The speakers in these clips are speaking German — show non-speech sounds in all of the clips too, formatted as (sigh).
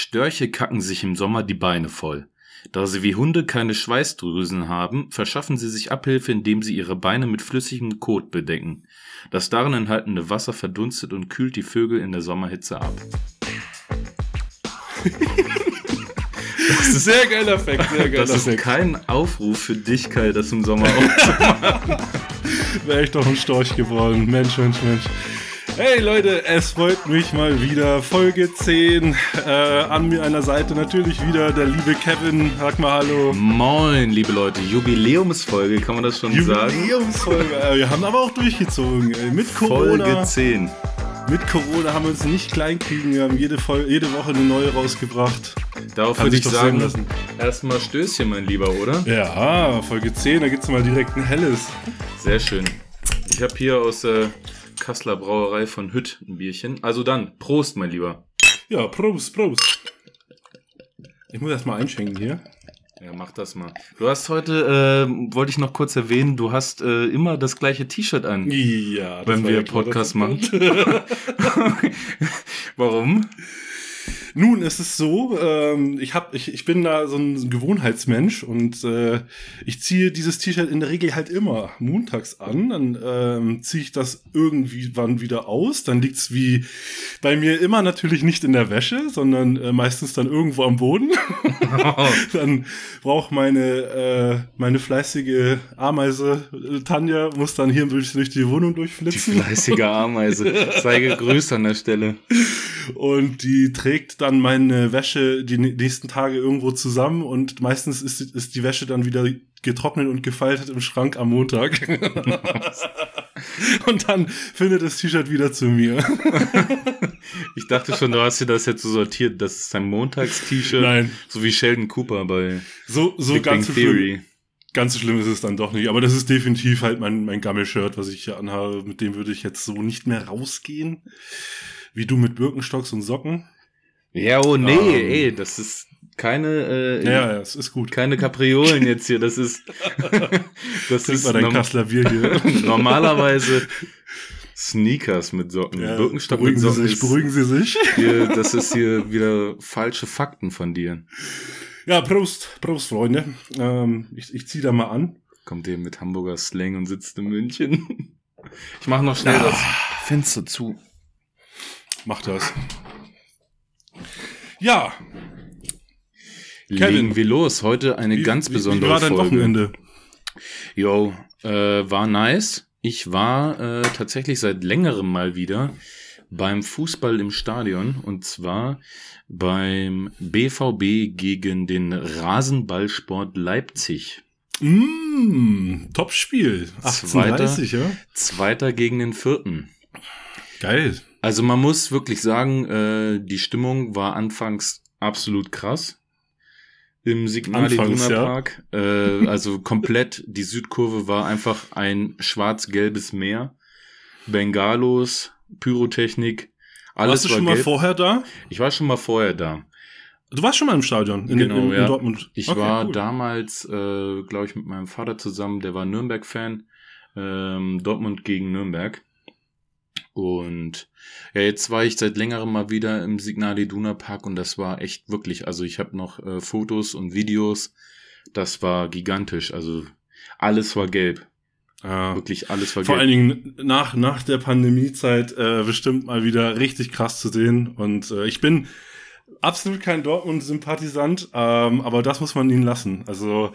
Störche kacken sich im Sommer die Beine voll. Da sie wie Hunde keine Schweißdrüsen haben, verschaffen sie sich Abhilfe, indem sie ihre Beine mit flüssigem Kot bedecken. Das darin enthaltene Wasser verdunstet und kühlt die Vögel in der Sommerhitze ab. Das ist sehr geiler Fact, sehr geiler Das ist Fact. kein Aufruf für dich, Kai, das im Sommer (laughs) auch. Wäre ich doch ein Storch geworden. Mensch, Mensch, Mensch. Hey Leute, es freut mich mal wieder. Folge 10. Äh, an mir einer Seite natürlich wieder der liebe Kevin. Sag mal Hallo. Moin, liebe Leute, Jubiläumsfolge, kann man das schon sagen? Jubiläumsfolge. Äh, Wir haben aber auch durchgezogen. ey. Mit Corona, Folge 10. mit Corona haben wir uns nicht klein kriegen. Wir haben jede, Folge, jede Woche eine neue rausgebracht. Darauf Kann würde ich sagen, erstmal Stößchen, mein Lieber, oder? Ja, Folge 10, da gibt's mal direkt ein helles. Sehr schön. Ich habe hier aus der Kasseler Brauerei von Hütt ein Bierchen. Also dann, Prost, mein Lieber. Ja, Prost, Prost. Ich muss erst mal einschenken hier. Ja, mach das mal. Du hast heute, äh, wollte ich noch kurz erwähnen, du hast äh, immer das gleiche T-Shirt an, Ja, das wenn wir ja Podcast machen. (laughs) Warum? Nun, es ist so, ähm, ich, hab, ich, ich bin da so ein Gewohnheitsmensch und äh, ich ziehe dieses T-Shirt in der Regel halt immer montags an. Dann ähm, ziehe ich das irgendwie wann wieder aus. Dann liegt's wie bei mir immer natürlich nicht in der Wäsche, sondern äh, meistens dann irgendwo am Boden. (laughs) dann braucht meine, äh, meine fleißige Ameise äh, Tanja, muss dann hier ein bisschen durch die Wohnung Die durchflitzen. fleißige Ameise. Sei gegrüßt an der Stelle. Und die trägt dann meine Wäsche die nächsten Tage irgendwo zusammen und meistens ist, ist die Wäsche dann wieder getrocknet und gefaltet im Schrank am Montag. (laughs) und dann findet das T-Shirt wieder zu mir. Ich dachte schon, du hast dir das jetzt so sortiert. Das ist ein Montags-T-Shirt. Nein. So wie Sheldon Cooper bei So, so Big Bang ganz so schlimm, Theory. ganz so schlimm ist es dann doch nicht. Aber das ist definitiv halt mein, mein Gammel-Shirt, was ich hier anhabe. Mit dem würde ich jetzt so nicht mehr rausgehen. Wie du mit Birkenstocks und Socken. Ja, oh nee, Ähm. ey, das ist keine, äh, Ja, ja, es ist gut. keine Kapriolen jetzt hier. Das ist, (laughs) das Trink ist mal dein Kassler Bier hier. (laughs) normalerweise Sneakers mit Socken. Ja, Birkenstock beruhigen mit Sie Socken sich, ist beruhigen Sie sich. hier, das ist hier wieder falsche Fakten von dir. Ja, Prost, Prost, Freunde. Ähm, ich ich ziehe da mal an. Kommt ihr mit Hamburger Slang und sitzt in München. Ich mache noch schnell Ja. das Fenster zu. Mach das. Ja, Legen Kevin. wir los. Heute eine wie, ganz wie, besondere wie war dein Folge. Wochenende? Yo, äh, war nice. Ich war äh, tatsächlich seit längerem mal wieder beim Fußball im Stadion und zwar beim BVB gegen den Rasenballsport Leipzig. Mm, Top-Spiel. Zweiter. 18.30 ja? Zweiter gegen den vierten. Geil. Also man muss wirklich sagen, äh, die Stimmung war anfangs absolut krass. Im Signal Anfangs, Iduna ja. Park. Äh, (laughs) also komplett, die Südkurve war einfach ein schwarz-gelbes Meer. Bengalos, Pyrotechnik, alles Warst du war schon mal gelb. vorher da? Ich war schon mal vorher da. Du warst schon mal im Stadion in, Genau, in, in ja. Dortmund. Ich Okay, war cool. damals, äh, glaube ich, mit meinem Vater zusammen, der war Nürnberg-Fan, ähm, Dortmund gegen Nürnberg. Und ja, jetzt war ich seit längerem mal wieder im Signal Iduna Park und das war echt wirklich, also ich habe noch äh, Fotos und Videos, das war gigantisch, also alles war gelb, Ja. wirklich alles war Vor gelb. allen Dingen nach, nach der Pandemiezeit äh, bestimmt mal wieder richtig krass zu sehen. Und äh, ich bin absolut kein Dortmund-Sympathisant, ähm, aber das muss man ihnen lassen. Also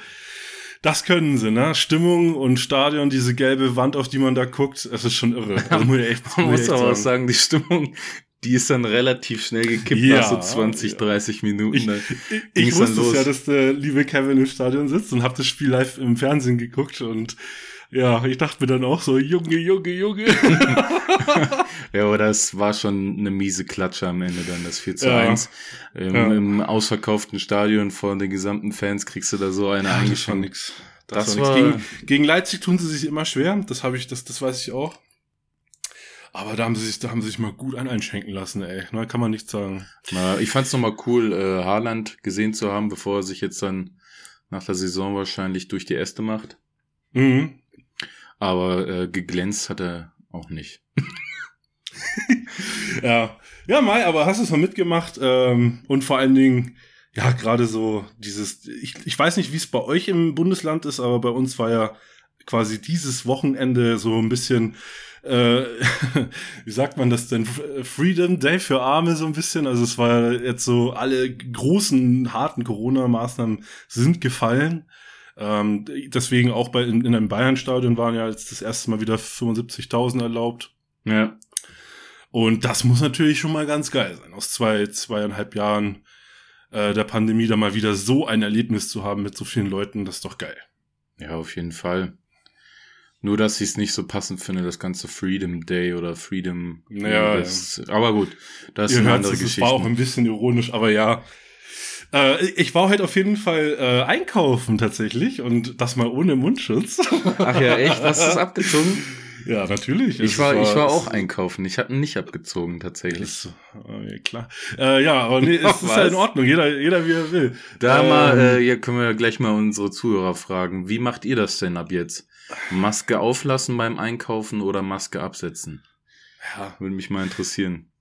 das können sie, ne? Stimmung und Stadion, diese gelbe Wand, auf die man da guckt, es ist schon irre. (laughs) Also muss echt, Man muss echt aber auch sagen, die Stimmung, die ist dann relativ schnell gekippt Ja, nach so 20, ja. 30 Minuten. Ich, ich, ich wusste ja, dass der liebe Kevin im Stadion sitzt und hab das Spiel live im Fernsehen geguckt und ja, ich dachte mir dann auch so, Junge, Junge, Junge. (laughs) Ja, aber das war schon eine miese Klatsche am Ende dann, das 4 zu Ja. 1. Im, Ja. Im ausverkauften Stadion vor den gesamten Fans kriegst du da so eine war eingeschenkt. nix. Das, Das war war-. Gegen, gegen Leipzig tun sie sich immer schwer, das habe ich, das, das weiß ich auch. Aber da haben sie sich, da haben sie sich mal gut ein einschenken lassen, ey. Na, kann man nicht sagen. Na, Ich fand's nochmal cool, äh, Haaland gesehen zu haben, bevor er sich jetzt dann nach der Saison wahrscheinlich durch die Äste macht. Mhm. Aber äh, geglänzt hat er auch nicht. (laughs) ja. Ja, Mai, aber hast du es mal mitgemacht? Ähm, und vor allen Dingen, ja, gerade so dieses, ich, ich weiß nicht, wie es bei euch im Bundesland ist, aber bei uns war ja quasi dieses Wochenende so ein bisschen, äh, (laughs) wie sagt man das denn, Freedom Day für Arme so ein bisschen. Also es war jetzt so, alle großen, harten Corona-Maßnahmen sind gefallen. Ähm, deswegen auch bei in, in einem Bayern-Stadion waren ja jetzt das erste Mal wieder 75.000 erlaubt. Ja. Und das muss natürlich schon mal ganz geil sein, aus zwei, zweieinhalb Jahren äh, der Pandemie da mal wieder so ein Erlebnis zu haben mit so vielen Leuten, das ist doch geil. Ja, auf jeden Fall. Nur, dass ich es nicht so passend finde, das ganze Freedom Day oder Freedom. Ja, das, ja. Aber gut, das Ihr ist eine hört andere es Geschichte. war auch ein bisschen ironisch, aber ja. Äh, ich war heute auf jeden Fall äh, einkaufen tatsächlich und das mal ohne Mundschutz. Ach ja, echt? Hast du es (laughs) abgezogen? ja, natürlich. Ich Es war, ich war auch einkaufen. Ich hatte ihn nicht abgezogen, tatsächlich. ist, äh, klar. Äh, ja, aber nee, es (laughs) ist ja in Ordnung. Jeder, jeder wie er will. Da Ähm, mal, äh, hier können wir gleich mal unsere Zuhörer fragen. Wie macht ihr das denn ab jetzt? Maske auflassen beim Einkaufen oder Maske absetzen? ja, Würde mich mal interessieren.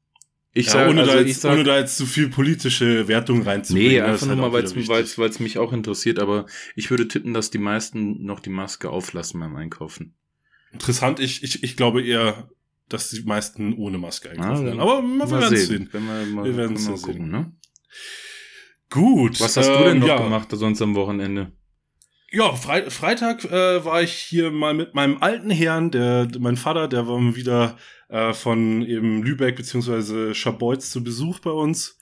Ich ja, sag, ohne, also da jetzt, sag, ohne da jetzt zu viel politische Wertung reinzubringen. nee, einfach nur halt mal, weil es mich auch interessiert, aber ich würde tippen, dass die meisten noch die Maske auflassen beim Einkaufen. Interessant, ich, ich, ich glaube eher, dass die meisten ohne Maske einkaufen Ah, werden. Aber wir werden es sehen. Wenn wir, mal, Wir werden's mal ja gucken, sehen. ne? Gut. Was hast du ähm, denn noch ja. gemacht sonst am Wochenende? Ja, Fre Freitag äh, war ich hier mal mit meinem alten Herrn, der mein Vater, der war mal wieder äh, von eben Lübeck beziehungsweise Schabolz zu Besuch bei uns.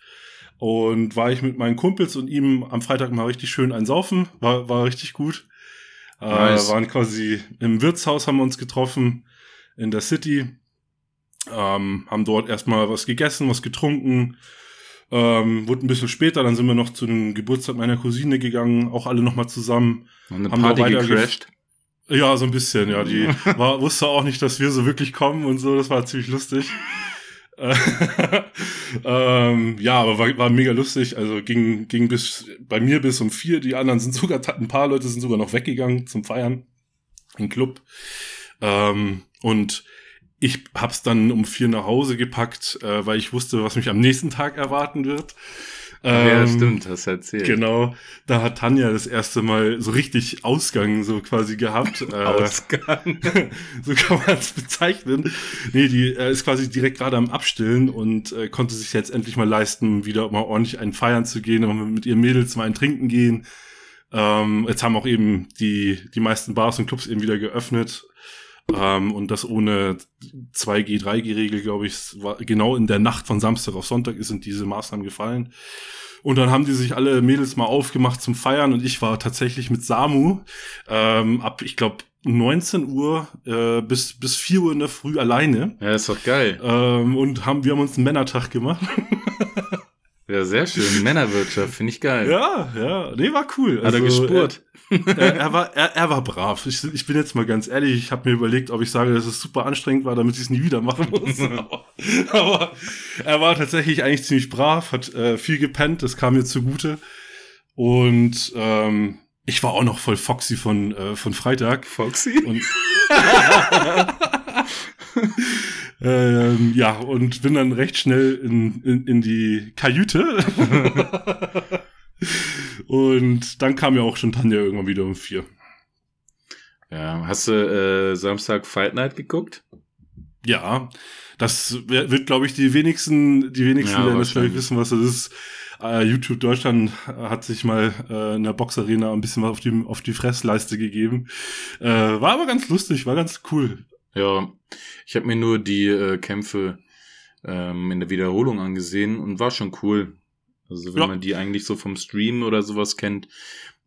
Und war ich mit meinen Kumpels und ihm am Freitag mal richtig schön einsaufen. War, war richtig gut. Nice. Äh, waren quasi im Wirtshaus, haben wir uns getroffen in der City. Ähm, haben dort erstmal was gegessen, was getrunken. Ähm, wurde ein bisschen später, dann sind wir noch zu dem Geburtstag meiner Cousine gegangen, auch alle nochmal zusammen. Noch eine Haben Party gecrashed? Ja, so ein bisschen, ja. Die (laughs) war, wusste auch nicht, dass wir so wirklich kommen und so. Das war ziemlich lustig. Äh, (laughs) ähm, ja, aber war, war mega lustig. Also ging, ging bis bei mir bis um vier. Die anderen sind sogar, (laughs) ein paar Leute sind sogar noch weggegangen zum Feiern. Im Club. Ähm, und ich hab's dann um vier nach Hause gepackt, äh, weil ich wusste, was mich am nächsten Tag erwarten wird. Ja, Ähm, stimmt, hast du erzählt. Genau, da hat Tanja das erste Mal so richtig Ausgang so quasi gehabt. (laughs) Äh, Ausgang. (laughs) so kann man es bezeichnen. Nee, die äh, ist quasi direkt gerade am Abstillen und äh, konnte sich jetzt endlich mal leisten, wieder mal ordentlich einen feiern zu gehen und mit ihren Mädels mal ein Trinken gehen. Ähm, jetzt haben auch eben die, die meisten Bars und Clubs eben wieder geöffnet. Ähm, und das ohne 2G, 3G-Regel, glaube ich, war genau in der Nacht von Samstag auf Sonntag sind diese Maßnahmen gefallen. Und dann haben die sich alle Mädels mal aufgemacht zum Feiern und ich war tatsächlich mit Samu ähm, ab, ich glaube, 19 Uhr äh, bis, bis 4 Uhr in der Früh alleine. Ja, ist doch geil. Ähm, und haben, wir haben uns einen Männertag gemacht. (laughs) Ja, sehr schön. (laughs) Männerwirtschaft, finde ich geil. ja, ja, nee, war cool. Hat er Also, gespurt? Er, er, er, war, er, er war brav. Ich, ich bin jetzt mal ganz ehrlich, ich habe mir überlegt, ob ich sage, dass es super anstrengend war, damit ich es nie wieder machen muss. aber, (laughs) (laughs) aber er war tatsächlich eigentlich ziemlich brav, hat äh, viel gepennt, das kam mir zugute. Und ähm, ich war auch noch voll foxy von, äh, von Freitag. Foxy? Und ähm, ja, und bin dann recht schnell in, in, in die Kajüte. (laughs) und dann kam ja auch schon Tanja irgendwann wieder um vier. Ja, hast du äh, Samstag Fight Night geguckt? Ja, das wird, glaube ich, die wenigsten, die wenigsten Ja, werden das wissen, was das ist. Äh, YouTube Deutschland hat sich mal äh, in der Boxarena ein bisschen was auf die, auf die Fressleiste gegeben. Äh, war aber ganz lustig, war ganz cool. Ja, ich habe mir nur die äh, Kämpfe ähm, in der Wiederholung angesehen und war schon cool. Also wenn Ja. man die eigentlich so vom Stream oder sowas kennt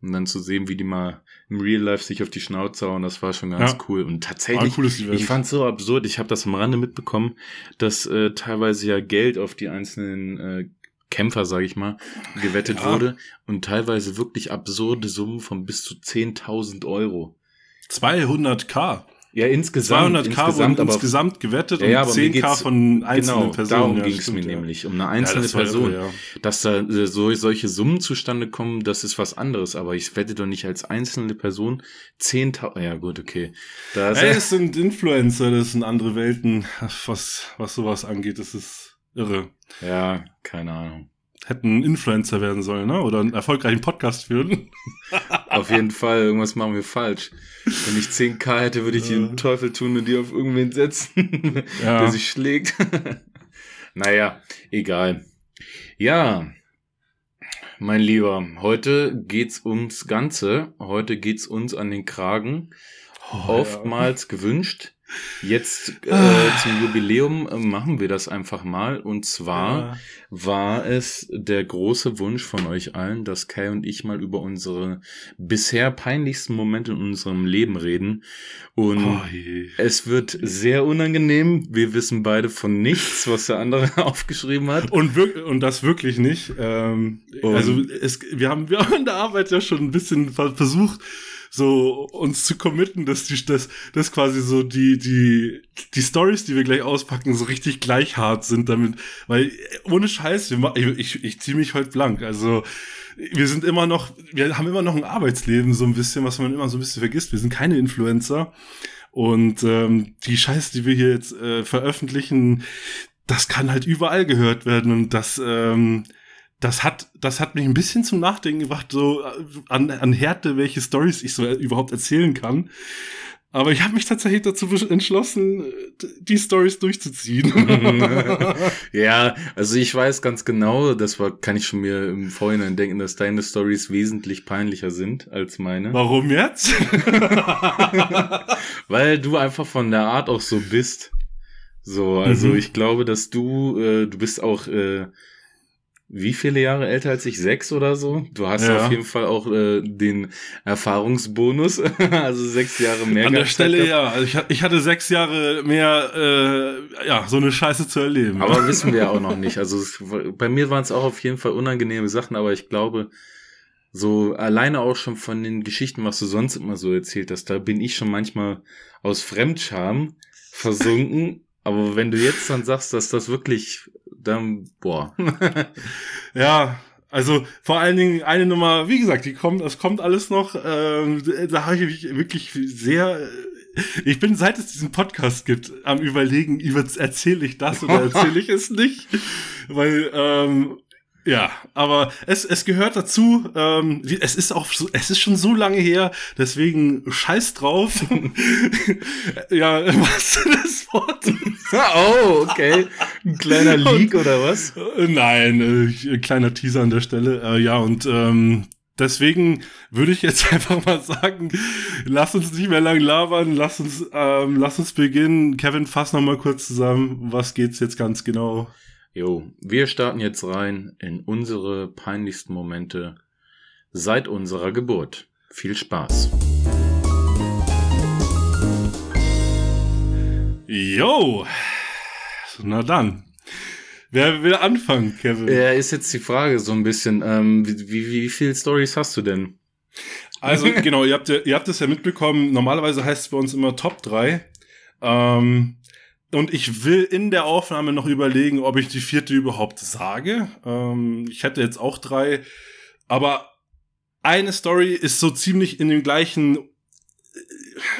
und dann zu sehen, wie die mal im Real Life sich auf die Schnauze hauen, das war schon ganz Ja. cool. Und tatsächlich, ich fand's so absurd, ich habe das am Rande mitbekommen, dass äh, teilweise ja Geld auf die einzelnen äh, Kämpfer, sage ich mal, gewettet Ja. wurde und teilweise wirklich absurde Summen von bis zu 10.000 Euro. 200k. Ja, insgesamt. 200k insgesamt, wurden aber insgesamt gewettet Ja, ja, und aber mir 10k geht's- von einzelnen genau, Personen. darum Ja, ging es mir ja. nämlich, um eine einzelne das Person. irre. Dass da äh, so, solche Summen zustande kommen, das ist was anderes, aber ich wette doch nicht als einzelne Person 10.000, ja gut, okay. Da ist Ey, es sind Influencer, das sind andere Welten, was, was sowas angeht. Das ist, Irre. Ja, keine Ahnung. Hätten Influencer werden sollen, ne? Oder einen erfolgreichen Podcast führen. (laughs) auf jeden Fall, irgendwas machen wir falsch. Wenn ich 10k hätte, würde ich den Teufel tun und die auf irgendwen setzen, (laughs) ja. der sich schlägt. (laughs) naja, egal. Ja, mein Lieber, heute geht's ums Ganze. Heute geht's uns an den Kragen. Oh, Oftmals ja. gewünscht. Jetzt äh, ah. zum Jubiläum äh, machen wir das einfach mal. Und zwar ja. war es der große Wunsch von euch allen, dass Kai und ich mal über unsere bisher peinlichsten Momente in unserem Leben reden. Und oh, es wird sehr unangenehm. Wir wissen beide von nichts, was der andere (laughs) aufgeschrieben hat. Und, wirklich, und das wirklich nicht. Ähm, also es, wir, haben, wir haben in der Arbeit ja schon ein bisschen versucht, so uns zu committen, dass die, dass, dass quasi so die, die, die Stories, die wir gleich auspacken, so richtig gleich hart sind damit, weil ohne Scheiß, wir, ich, ich, ich ziehe mich heute blank, also, wir sind immer noch, wir haben immer noch ein Arbeitsleben, so ein bisschen, was man immer so ein bisschen vergisst. Wir sind keine Influencer. Und ähm, die Scheiße, die wir hier jetzt äh, veröffentlichen, das kann halt überall gehört werden. Und das, ähm, das hat, das hat mich ein bisschen zum Nachdenken gebracht, so äh, an, an Härte, welche Stories ich so überhaupt erzählen kann. Aber ich habe mich tatsächlich dazu entschlossen, die Stories durchzuziehen. (laughs) ja, also ich weiß ganz genau, das war, kann ich schon mir im Vorhinein denken, dass deine Stories wesentlich peinlicher sind als meine. Warum jetzt? (laughs) Weil du einfach von der Art auch so bist. So, also mhm. ich glaube, dass du, äh, du bist auch äh, wie viele Jahre älter als ich? Sechs oder so? Du hast ja. auf jeden Fall auch äh, den Erfahrungsbonus, (laughs) also sechs Jahre mehr. An der Stelle ja. Also ich, ich, hatte sechs Jahre mehr, äh, ja, so eine Scheiße zu erleben. Aber (laughs) wissen wir ja auch noch nicht. Also es, bei mir waren es auch auf jeden Fall unangenehme Sachen, aber ich glaube, so alleine auch schon von den Geschichten, was du sonst immer so erzählt hast, da bin ich schon manchmal aus Fremdscham versunken. (laughs) aber wenn du jetzt dann sagst, dass das wirklich dann, boah. (laughs) ja, also vor allen Dingen eine Nummer, wie gesagt, die kommt, es kommt alles noch. Ähm, da habe ich mich wirklich sehr. Ich bin, seit es diesen Podcast gibt, am überlegen, erzähle ich das oder erzähle ich es nicht. (laughs) Weil ähm, ja, aber es, es gehört dazu. Ähm, es ist auch so, es ist schon so lange her, deswegen scheiß drauf. (laughs) ja, was das Wort? oh, okay. Ein kleiner Leak und, oder was? Äh, nein, äh, kleiner Teaser an der Stelle. Äh, ja, und ähm, deswegen würde ich jetzt (laughs) einfach mal sagen, lass uns nicht mehr lang labern, lass uns, ähm, lass uns beginnen. Kevin, fass noch mal kurz zusammen. Was geht's jetzt ganz genau? Jo, wir starten jetzt rein in unsere peinlichsten Momente seit unserer Geburt. Viel Spaß. Jo, na dann. Wer will anfangen, Kevin? Ja, ist jetzt die Frage so ein bisschen, ähm, wie, wie, wie viele Stories hast du denn? Also (laughs) genau, ihr habt, ihr habt es ja mitbekommen, normalerweise heißt es bei uns immer Top 3. Ähm, und ich will in der Aufnahme noch überlegen, ob ich die vierte überhaupt sage. Ähm, ich hätte jetzt auch drei. Aber eine Story ist so ziemlich in dem gleichen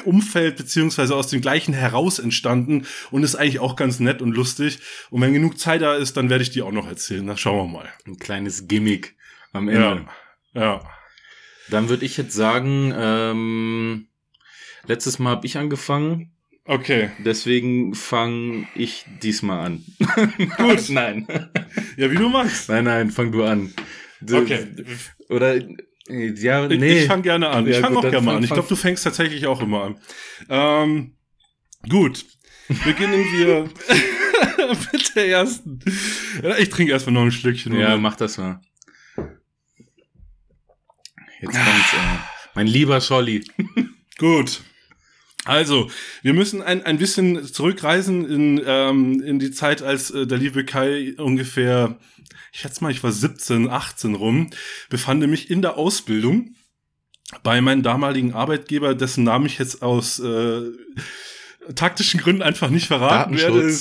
Umfeld beziehungsweise aus dem gleichen heraus entstanden und ist eigentlich auch ganz nett und lustig. Und wenn genug Zeit da ist, dann werde ich die auch noch erzählen. Dann schauen wir mal. Ein kleines Gimmick am Ende. Ja. ja. Dann würde ich jetzt sagen, ähm, letztes Mal habe ich angefangen. Okay. Deswegen fange ich diesmal an. (laughs) Gut. nein. Ja, wie du magst. Nein, nein, fang du an. Du, okay. Oder ja, nee. Ich, ich fange gerne an. Ich ja, fange auch gerne mal an. Ich glaube, du fängst tatsächlich auch immer an. Ähm, gut. Beginnen wir (laughs) mit der ersten. Ich trinke erstmal noch ein Schlückchen. Ja, oder? mach das mal. Jetzt kommt's. Äh, mein lieber Scholli. Gut. Also, wir müssen ein, ein bisschen zurückreisen in, ähm, in die Zeit, als äh, der liebe Kai ungefähr, ich schätze mal, ich war 17, 18 rum, befand mich in der Ausbildung bei meinem damaligen Arbeitgeber, dessen Namen ich jetzt aus äh, taktischen Gründen einfach nicht verraten werde.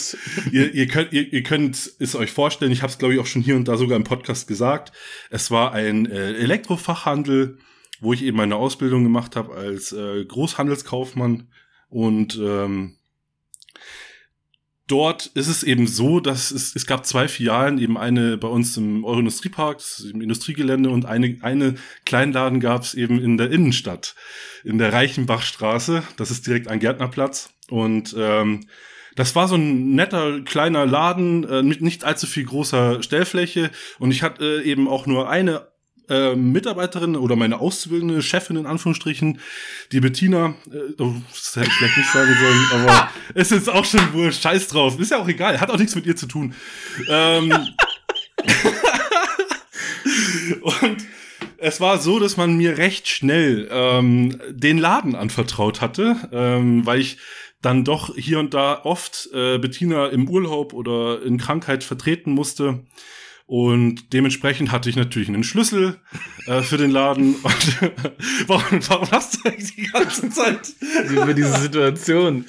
ihr, ihr, könnt, ihr, ihr könnt es euch vorstellen, ich habe es, glaube ich, auch schon hier und da sogar im Podcast gesagt. Es war ein äh, Elektrofachhandel wo ich eben meine Ausbildung gemacht habe als äh, Großhandelskaufmann und ähm, dort ist es eben so, dass es, es gab zwei Filialen, eben eine bei uns im Euroindustriepark, im Industriegelände und eine, eine Kleinladen gab es eben in der Innenstadt, in der Reichenbachstraße. Das ist direkt ein Gärtnerplatz. Und ähm, das war so ein netter kleiner Laden äh, mit nicht allzu viel großer Stellfläche. Und ich hatte äh, eben auch nur eine äh, Mitarbeiterin oder meine auszubildende Chefin in Anführungsstrichen, die Bettina, äh, oh, das hätte ich vielleicht nicht sagen sollen, (laughs) aber es ist auch schon wohl scheiß drauf. Ist ja auch egal, hat auch nichts mit ihr zu tun. Ähm, (laughs) und es war so, dass man mir recht schnell ähm, den Laden anvertraut hatte, ähm, weil ich dann doch hier und da oft äh, Bettina im Urlaub oder in Krankheit vertreten musste. Und dementsprechend hatte ich natürlich einen Schlüssel äh, für den Laden. (laughs) Und, (laughs) warum, warum hast du eigentlich die ganze Zeit über diese Situation?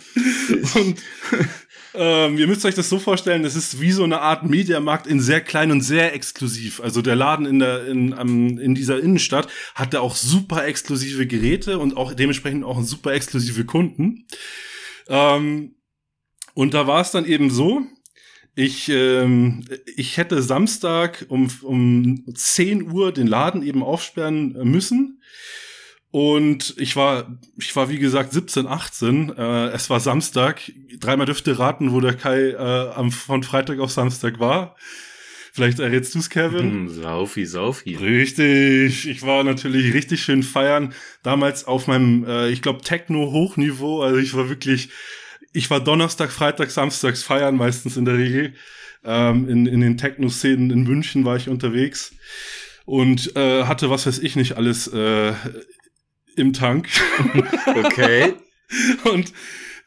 Und (laughs) ähm, ihr müsst euch das so vorstellen, das ist wie so eine Art Mediamarkt in sehr klein und sehr exklusiv. Also der Laden in der in, um, in dieser Innenstadt hatte auch super exklusive Geräte und auch dementsprechend auch super exklusive Kunden. Ähm, und da war es dann eben so, ich, ähm, ich hätte Samstag um, um 10 Uhr den Laden eben aufsperren müssen. Und ich war, ich war wie gesagt 17, 18. Äh, es war Samstag. Dreimal dürfte raten, wo der Kai äh, am, von Freitag auf Samstag war. Vielleicht errätst du's, Kevin? Hm, Saufi, Saufi. Richtig. Ich war natürlich richtig schön feiern. Damals auf meinem, äh, ich glaube, Techno-Hochniveau. Also ich war wirklich ich war Donnerstag, Freitag, Samstags feiern meistens in der Regel. Ähm, in, in den Techno-Szenen in München war ich unterwegs und äh, hatte, was weiß ich nicht, alles äh, im Tank. (laughs) (laughs) okay. und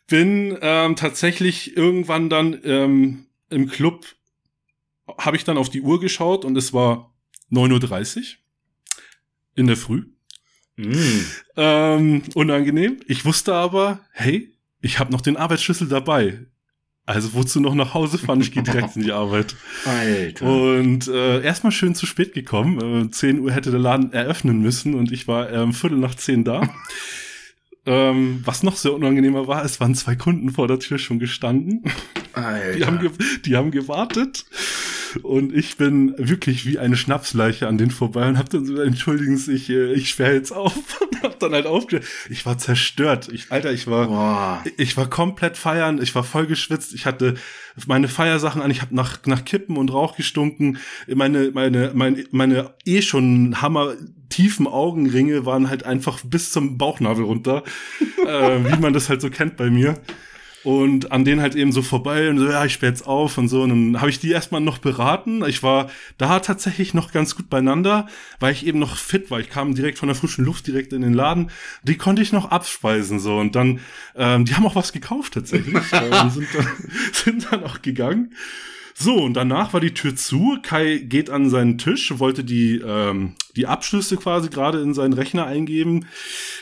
bin ähm, tatsächlich irgendwann dann ähm, im Club, habe ich dann auf die Uhr geschaut und es war 9.30 Uhr in der Früh. Mm. Ähm, unangenehm. Ich wusste aber, hey, ich habe noch den Arbeitsschlüssel dabei. Also wozu noch nach Hause fahren? Ich gehe direkt in die Arbeit. (laughs) Alter. Und äh, erstmal schön zu spät gekommen. Äh, 10 Uhr hätte der Laden eröffnen müssen und ich war ähm, Viertel nach zehn da. (laughs) ähm, was noch sehr unangenehmer war, es waren zwei Kunden vor der Tür schon gestanden. Alter. Die haben, die haben gewartet. Und ich bin wirklich wie eine Schnapsleiche an den vorbei und hab dann so, entschuldigen Sie, ich, äh, ich sperre jetzt auf (laughs) und hab dann halt aufgehört. Ich war zerstört. Ich, Alter, ich war, Boah. ich war komplett feiern. Ich war voll geschwitzt. Ich hatte meine Feiersachen an. Ich habe nach, nach Kippen und Rauch gestunken. Meine, meine, meine, meine eh schon hammer tiefen Augenringe waren halt einfach bis zum Bauchnabel runter, (laughs) äh, wie man das halt so kennt bei mir und an denen halt eben so vorbei und so, ja, ich sperre jetzt auf und so. Und dann habe ich die erstmal noch beraten. Ich war da tatsächlich noch ganz gut beieinander, weil ich eben noch fit war. Ich kam direkt von der frischen Luft direkt in den Laden. Die konnte ich noch abspeisen so. Und dann, ähm, die haben auch was gekauft tatsächlich (laughs) und sind dann, (laughs) sind dann auch gegangen. So, und danach war die Tür zu. Kai geht an seinen Tisch, wollte die, ähm, die Abschlüsse quasi gerade in seinen Rechner eingeben.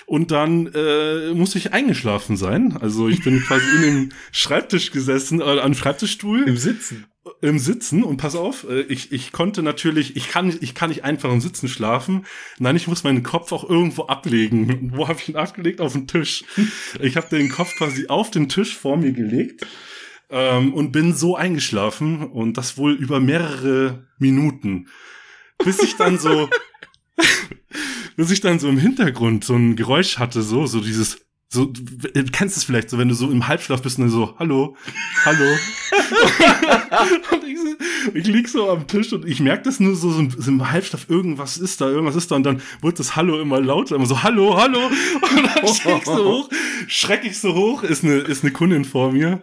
Und dann äh, musste ich eingeschlafen sein. Also ich bin (laughs) quasi in dem Schreibtisch gesessen, äh, am Schreibtischstuhl. Im Sitzen. Im Sitzen und pass auf, äh, ich, ich konnte natürlich, ich kann, ich kann nicht einfach im Sitzen schlafen. Nein, ich muss meinen Kopf auch irgendwo ablegen. (laughs) Wo habe ich ihn abgelegt? Auf den Tisch. Ich habe den Kopf quasi auf den Tisch vor mir gelegt ähm, und bin so eingeschlafen und das wohl über mehrere Minuten, bis ich dann so, (laughs) bis ich dann so im Hintergrund so ein Geräusch hatte, so, so dieses, so, du kennst es vielleicht so, wenn du so im Halbschlaf bist und dann so, hallo, hallo. (laughs) (laughs) und ich, ich lieg so am Tisch und ich merke das nur so, so, im Halbschlaf, irgendwas ist da, irgendwas ist da und dann wird das Hallo immer lauter, immer so, hallo, hallo. (laughs) Und dann schreck ich so hoch, schreck ich so hoch, ist eine, ist eine Kundin vor mir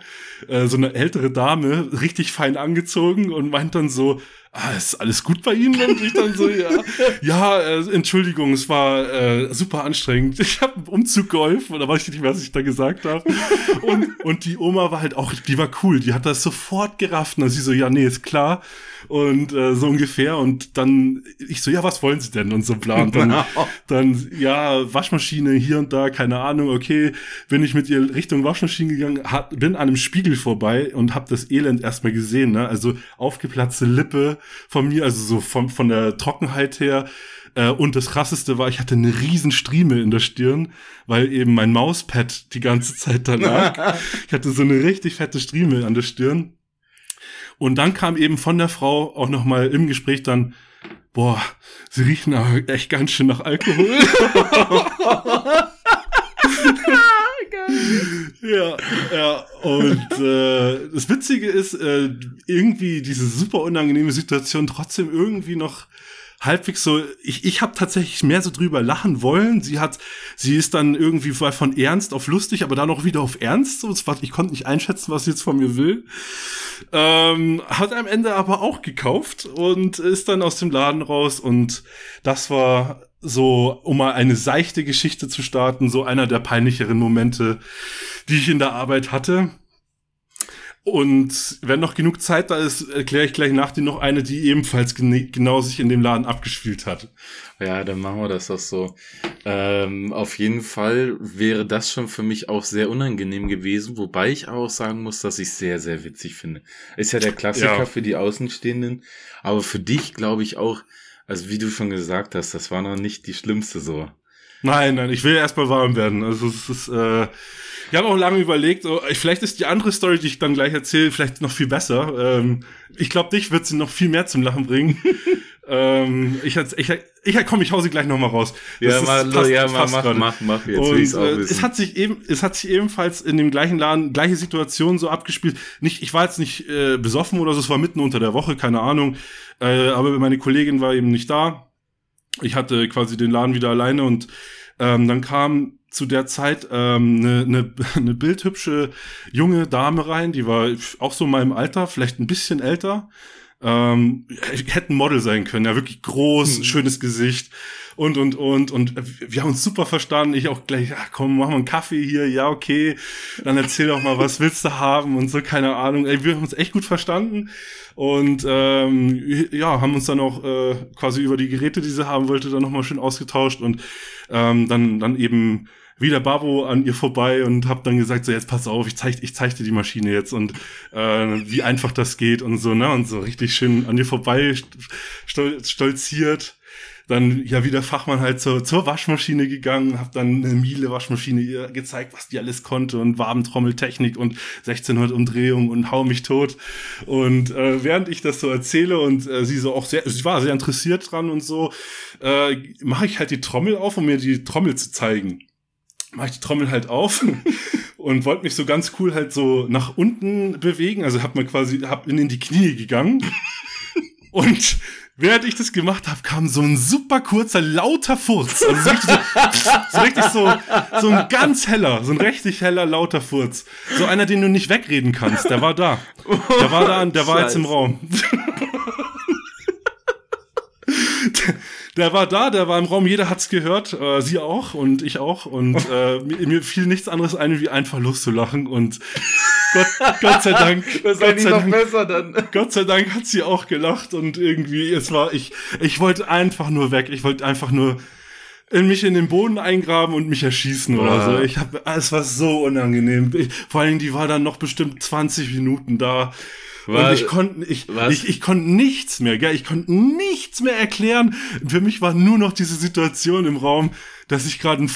äh, so eine ältere Dame, richtig fein angezogen und meint dann so, ah, ist alles gut bei Ihnen? Und ich dann so, ja, ja, äh, Entschuldigung, es war äh, super anstrengend. Ich habe einen Umzug geholfen oder weiß ich nicht, was ich da gesagt habe. Und, und die Oma war halt auch, die war cool, die hat das sofort gerafft. Und sie so, ja, nee, ist klar und äh, so ungefähr. Und dann ich so, ja, was wollen Sie denn? Und so bla. Und dann, dann, ja, Waschmaschine hier und da, keine Ahnung, okay, bin ich mit ihr Richtung Waschmaschine gegangen, hat, bin an einem Spiegel vorbei und habe das Elend erstmal gesehen, ne? Also aufgeplatzte Lippe von mir, also so von, von der Trockenheit her Äh, und das krasseste war, ich hatte eine riesen Strieme in der Stirn, weil eben mein Mauspad die ganze Zeit da lag. (laughs) ich hatte so eine richtig fette Strieme an der Stirn. Und dann kam eben von der Frau auch noch mal im Gespräch dann, boah, sie riechen aber echt ganz schön nach Alkohol. (laughs) (laughs) ja, ja. Und äh, das Witzige ist, äh, irgendwie diese super unangenehme Situation trotzdem irgendwie noch halbwegs so, ich, ich habe tatsächlich mehr so drüber lachen wollen. Sie hat, sie ist dann irgendwie von ernst auf lustig, aber dann auch wieder auf ernst. So, ich konnte nicht einschätzen, was sie jetzt von mir will. Ähm, hat am Ende aber auch gekauft und ist dann aus dem Laden raus und das war so, um mal eine seichte Geschichte zu starten, so einer der peinlicheren Momente, die ich in der Arbeit hatte. Und wenn noch genug Zeit da ist, erkläre ich gleich nach dir noch eine, die ebenfalls genau sich in dem Laden abgespielt hat. Ja, dann machen wir das doch so. Ähm, auf jeden Fall wäre das schon für mich auch sehr unangenehm gewesen, wobei ich auch sagen muss, dass ich sehr, sehr witzig finde. Ist ja der Klassiker ja. für die Außenstehenden, aber für dich glaube ich auch, also wie du schon gesagt hast, das war noch nicht die schlimmste so. Nein, nein, ich will erstmal warm werden. Also es ist, äh, ich habe auch lange überlegt, so, vielleicht ist die andere Story, die ich dann gleich erzähle, vielleicht noch viel besser. Ähm, ich glaube, dich wird sie noch viel mehr zum Lachen bringen. (laughs) ähm, ich, ich, ich komm, ich hau sie gleich noch mal raus. Das ja, ist, mal, passt, ja, mal, mach, mach, mach, jetzt Und, will äh, es hat sich eben, es hat sich ebenfalls in dem gleichen Laden, gleiche Situation so abgespielt. Nicht, ich war jetzt nicht äh, besoffen oder so, es war mitten unter der Woche, keine Ahnung. Äh, aber meine Kollegin war eben nicht da. Ich hatte quasi den Laden wieder alleine und ähm, dann kam zu der Zeit ähm, eine, eine, eine (laughs) bildhübsche junge Dame rein, die war auch so in meinem Alter, vielleicht ein bisschen älter. Ähm, hätte ein Model sein können, ja, wirklich groß, mhm. schönes Gesicht und, und, und, und wir haben uns super verstanden. Ich auch gleich, ach komm, machen wir einen Kaffee hier, ja, okay. Dann erzähl doch mal, was willst du haben und so, keine Ahnung. Ey, wir haben uns echt gut verstanden und ähm, ja, haben uns dann auch äh, quasi über die Geräte, die sie haben wollte, dann nochmal schön ausgetauscht und ähm, dann, dann eben wieder Babo an ihr vorbei und hab dann gesagt, so jetzt pass auf, ich zeig, ich zeig dir die Maschine jetzt und äh, wie einfach das geht und so, ne? Und so richtig schön an ihr vorbei stol stolziert dann ja wieder Fachmann halt zur, zur Waschmaschine gegangen, hab dann eine Miele Waschmaschine ihr gezeigt, was die alles konnte und Wabentrommeltechnik und 1600 Umdrehungen und hau mich tot. Und äh, während ich das so erzähle und äh, sie so auch sehr, sie war sehr interessiert dran und so, äh, mache ich halt die Trommel auf, um mir die Trommel zu zeigen. Mache ich die Trommel halt auf (laughs) und wollte mich so ganz cool halt so nach unten bewegen, also hab mir quasi hab in die Knie gegangen (laughs) und während ich das gemacht habe, kam so ein super kurzer, lauter Furz. Also so richtig so, so, richtig so, so ein ganz heller, so ein richtig heller, lauter Furz. So einer, den du nicht wegreden kannst. Der war da. Der war da, der war jetzt im Raum. (laughs) der war da, der war im Raum, jeder hat's gehört, äh, sie auch und ich auch. Und (laughs) äh, mir, mir fiel nichts anderes ein, wie einfach loszulachen. Und Gott, Gott sei Dank. (laughs) Das Gott sei noch Dank, besser dann. (laughs) Gott sei Dank hat sie auch gelacht und irgendwie, es war, ich, ich wollte einfach nur weg. Ich wollte einfach nur in mich in den Boden eingraben und mich erschießen oder ja. so. Ich habe, es war so unangenehm. Ich, vor allen Dingen, die war dann noch bestimmt 20 Minuten da. War, und ich konnte ich, ich, ich konnte nichts mehr, gell? Ich konnte nichts mehr erklären. Für mich war nur noch diese Situation im Raum, dass ich gerade,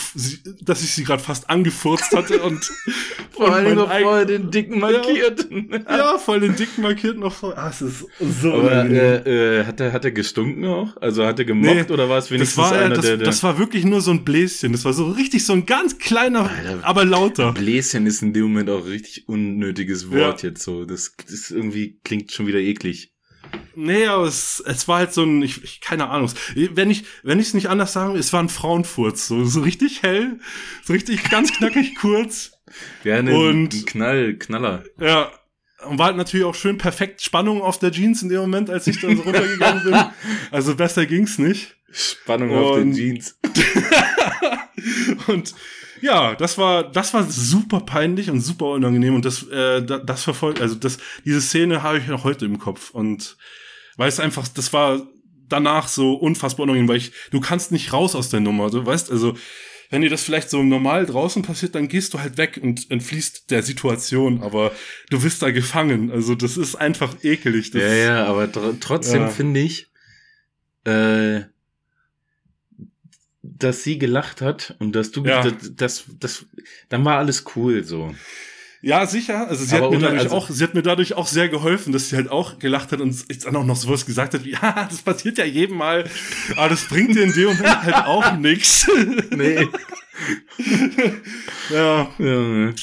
dass ich sie gerade fast angefurzt hatte und (laughs) vor allem noch voll den dicken markierten. Ja, ja, voll den dicken markierten noch voll. Ah, es ist so. Aber äh, äh, hat er hat er gestunken auch? Also hat er gemobbt nee, oder war es wenigstens das war, einer das, der, der Das war wirklich nur so ein Bläschen. Das war so richtig so ein ganz kleiner, Alter, aber lauter. Bläschen ist in dem Moment auch richtig unnötiges Wort ja. jetzt so. Das, das irgendwie klingt schon wieder eklig. Nee, aber es, es war halt so ein, ich, ich keine Ahnung. Wenn ich, wenn ich es nicht anders sagen, es war ein Frauenfurz, so, so richtig hell, so richtig ganz knackig (laughs) kurz. Ja, ne, und, ein Knall, Knaller. Ja. Und war halt natürlich auch schön perfekt Spannung auf der Jeans in dem Moment, als ich da so runtergegangen bin. (laughs) Also besser ging's nicht. Spannung und, auf der Jeans. (laughs) und ja, das war, das war super peinlich und super unangenehm und das, äh, das, das verfolgt, also das, diese Szene habe ich noch heute im Kopf und weil es einfach, das war danach so unfassbar unangenehm, weil ich, du kannst nicht raus aus der Nummer, du weißt, also wenn dir das vielleicht so normal draußen passiert, dann gehst du halt weg und entfließt der Situation, aber du bist da gefangen. Also das ist einfach ekelig. Das ja, ja, aber tr trotzdem ja. finde ich, äh, dass sie gelacht hat und dass du, Ja. das, das, das, dann war alles cool so. Ja, sicher. Also sie Aber hat, mir dadurch also- auch, sie hat mir dadurch auch sehr geholfen, dass sie halt auch gelacht hat und jetzt dann auch noch sowas gesagt hat wie, (laughs) ja, das passiert ja jedem Mal, aber das bringt dir in dem Moment (laughs) halt auch nichts. Nee. (laughs) Ja, ja,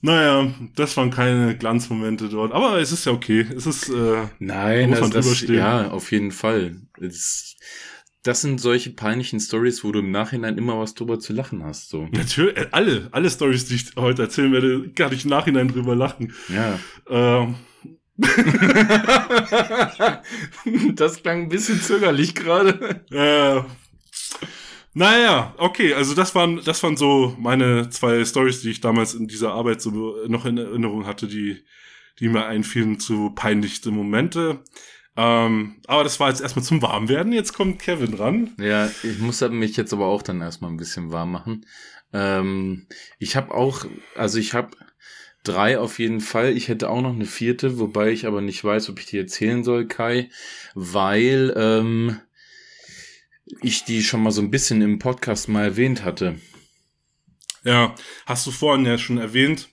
naja, das waren keine Glanzmomente dort. Aber es ist ja okay. Es ist, äh, Nein, Muss das, man drüber das, stehen. ja, auf jeden Fall. Das, das sind solche peinlichen Stories, wo du im Nachhinein immer was drüber zu lachen hast. So. natürlich, äh, alle, alle Stories, die ich heute erzählen werde, kann ich im Nachhinein drüber lachen. Ja. Ähm, (laughs) das klang ein bisschen zögerlich gerade. Äh, naja, okay, also das waren, das waren so meine zwei Stories, die ich damals in dieser Arbeit so noch in Erinnerung hatte, die, die mir einfielen zu peinlichste Momente. Ähm, aber das war jetzt erstmal zum Warmwerden. Jetzt kommt Kevin ran. Ja, ich muss mich jetzt aber auch dann erstmal ein bisschen warm machen. Ähm, ich habe auch, also ich habe drei auf jeden Fall. Ich hätte auch noch eine vierte, wobei ich aber nicht weiß, ob ich die erzählen soll, Kai, weil ähm, ich die schon mal so ein bisschen im Podcast mal erwähnt hatte. Ja, hast du vorhin ja schon erwähnt.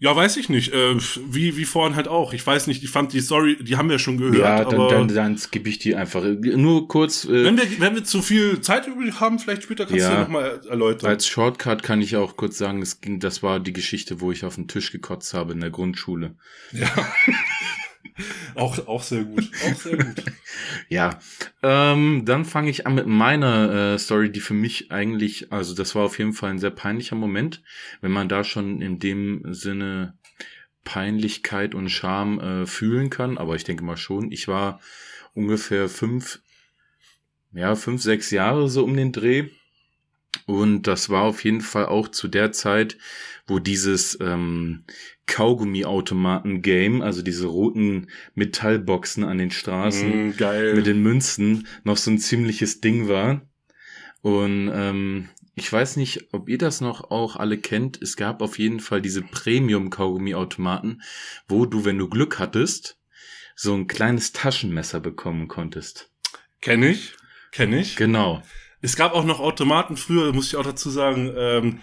Ja, weiß ich nicht. Äh, wie, wie vorhin halt auch. Ich weiß nicht, ich fand die Story, die haben wir schon gehört. ja, dann, aber dann, dann skippe ich die einfach. Nur kurz. Äh, wenn, wir, wenn wir zu viel Zeit übrig haben, vielleicht später kannst Ja. du ja nochmal erläutern. Als Shortcut kann ich auch kurz sagen, es ging, das war die Geschichte, wo ich auf den Tisch gekotzt habe in der Grundschule. Ja. (laughs) auch, auch sehr gut. (laughs) Auch sehr gut. (laughs) Ja, ähm, dann fange ich an mit meiner äh, Story, die für mich eigentlich, also das war auf jeden Fall ein sehr peinlicher Moment, wenn man da schon in dem Sinne Peinlichkeit und Scham äh, fühlen kann, aber ich denke mal schon, ich war ungefähr fünf, ja, fünf, sechs Jahre so um den Dreh. Und das war auf jeden Fall auch zu der Zeit, wo dieses ähm, Kaugummi-Automaten-Game, also diese roten Metallboxen an den Straßen Mm, mit den Münzen, noch so ein ziemliches Ding war. Und ähm, ich weiß nicht, ob ihr das noch auch alle kennt. Es gab auf jeden Fall diese Premium-Kaugummi-Automaten, wo du, wenn du Glück hattest, so ein kleines Taschenmesser bekommen konntest. Kenn ich. Kenn ich. Genau. Es gab auch noch Automaten früher, muss ich auch dazu sagen, ähm,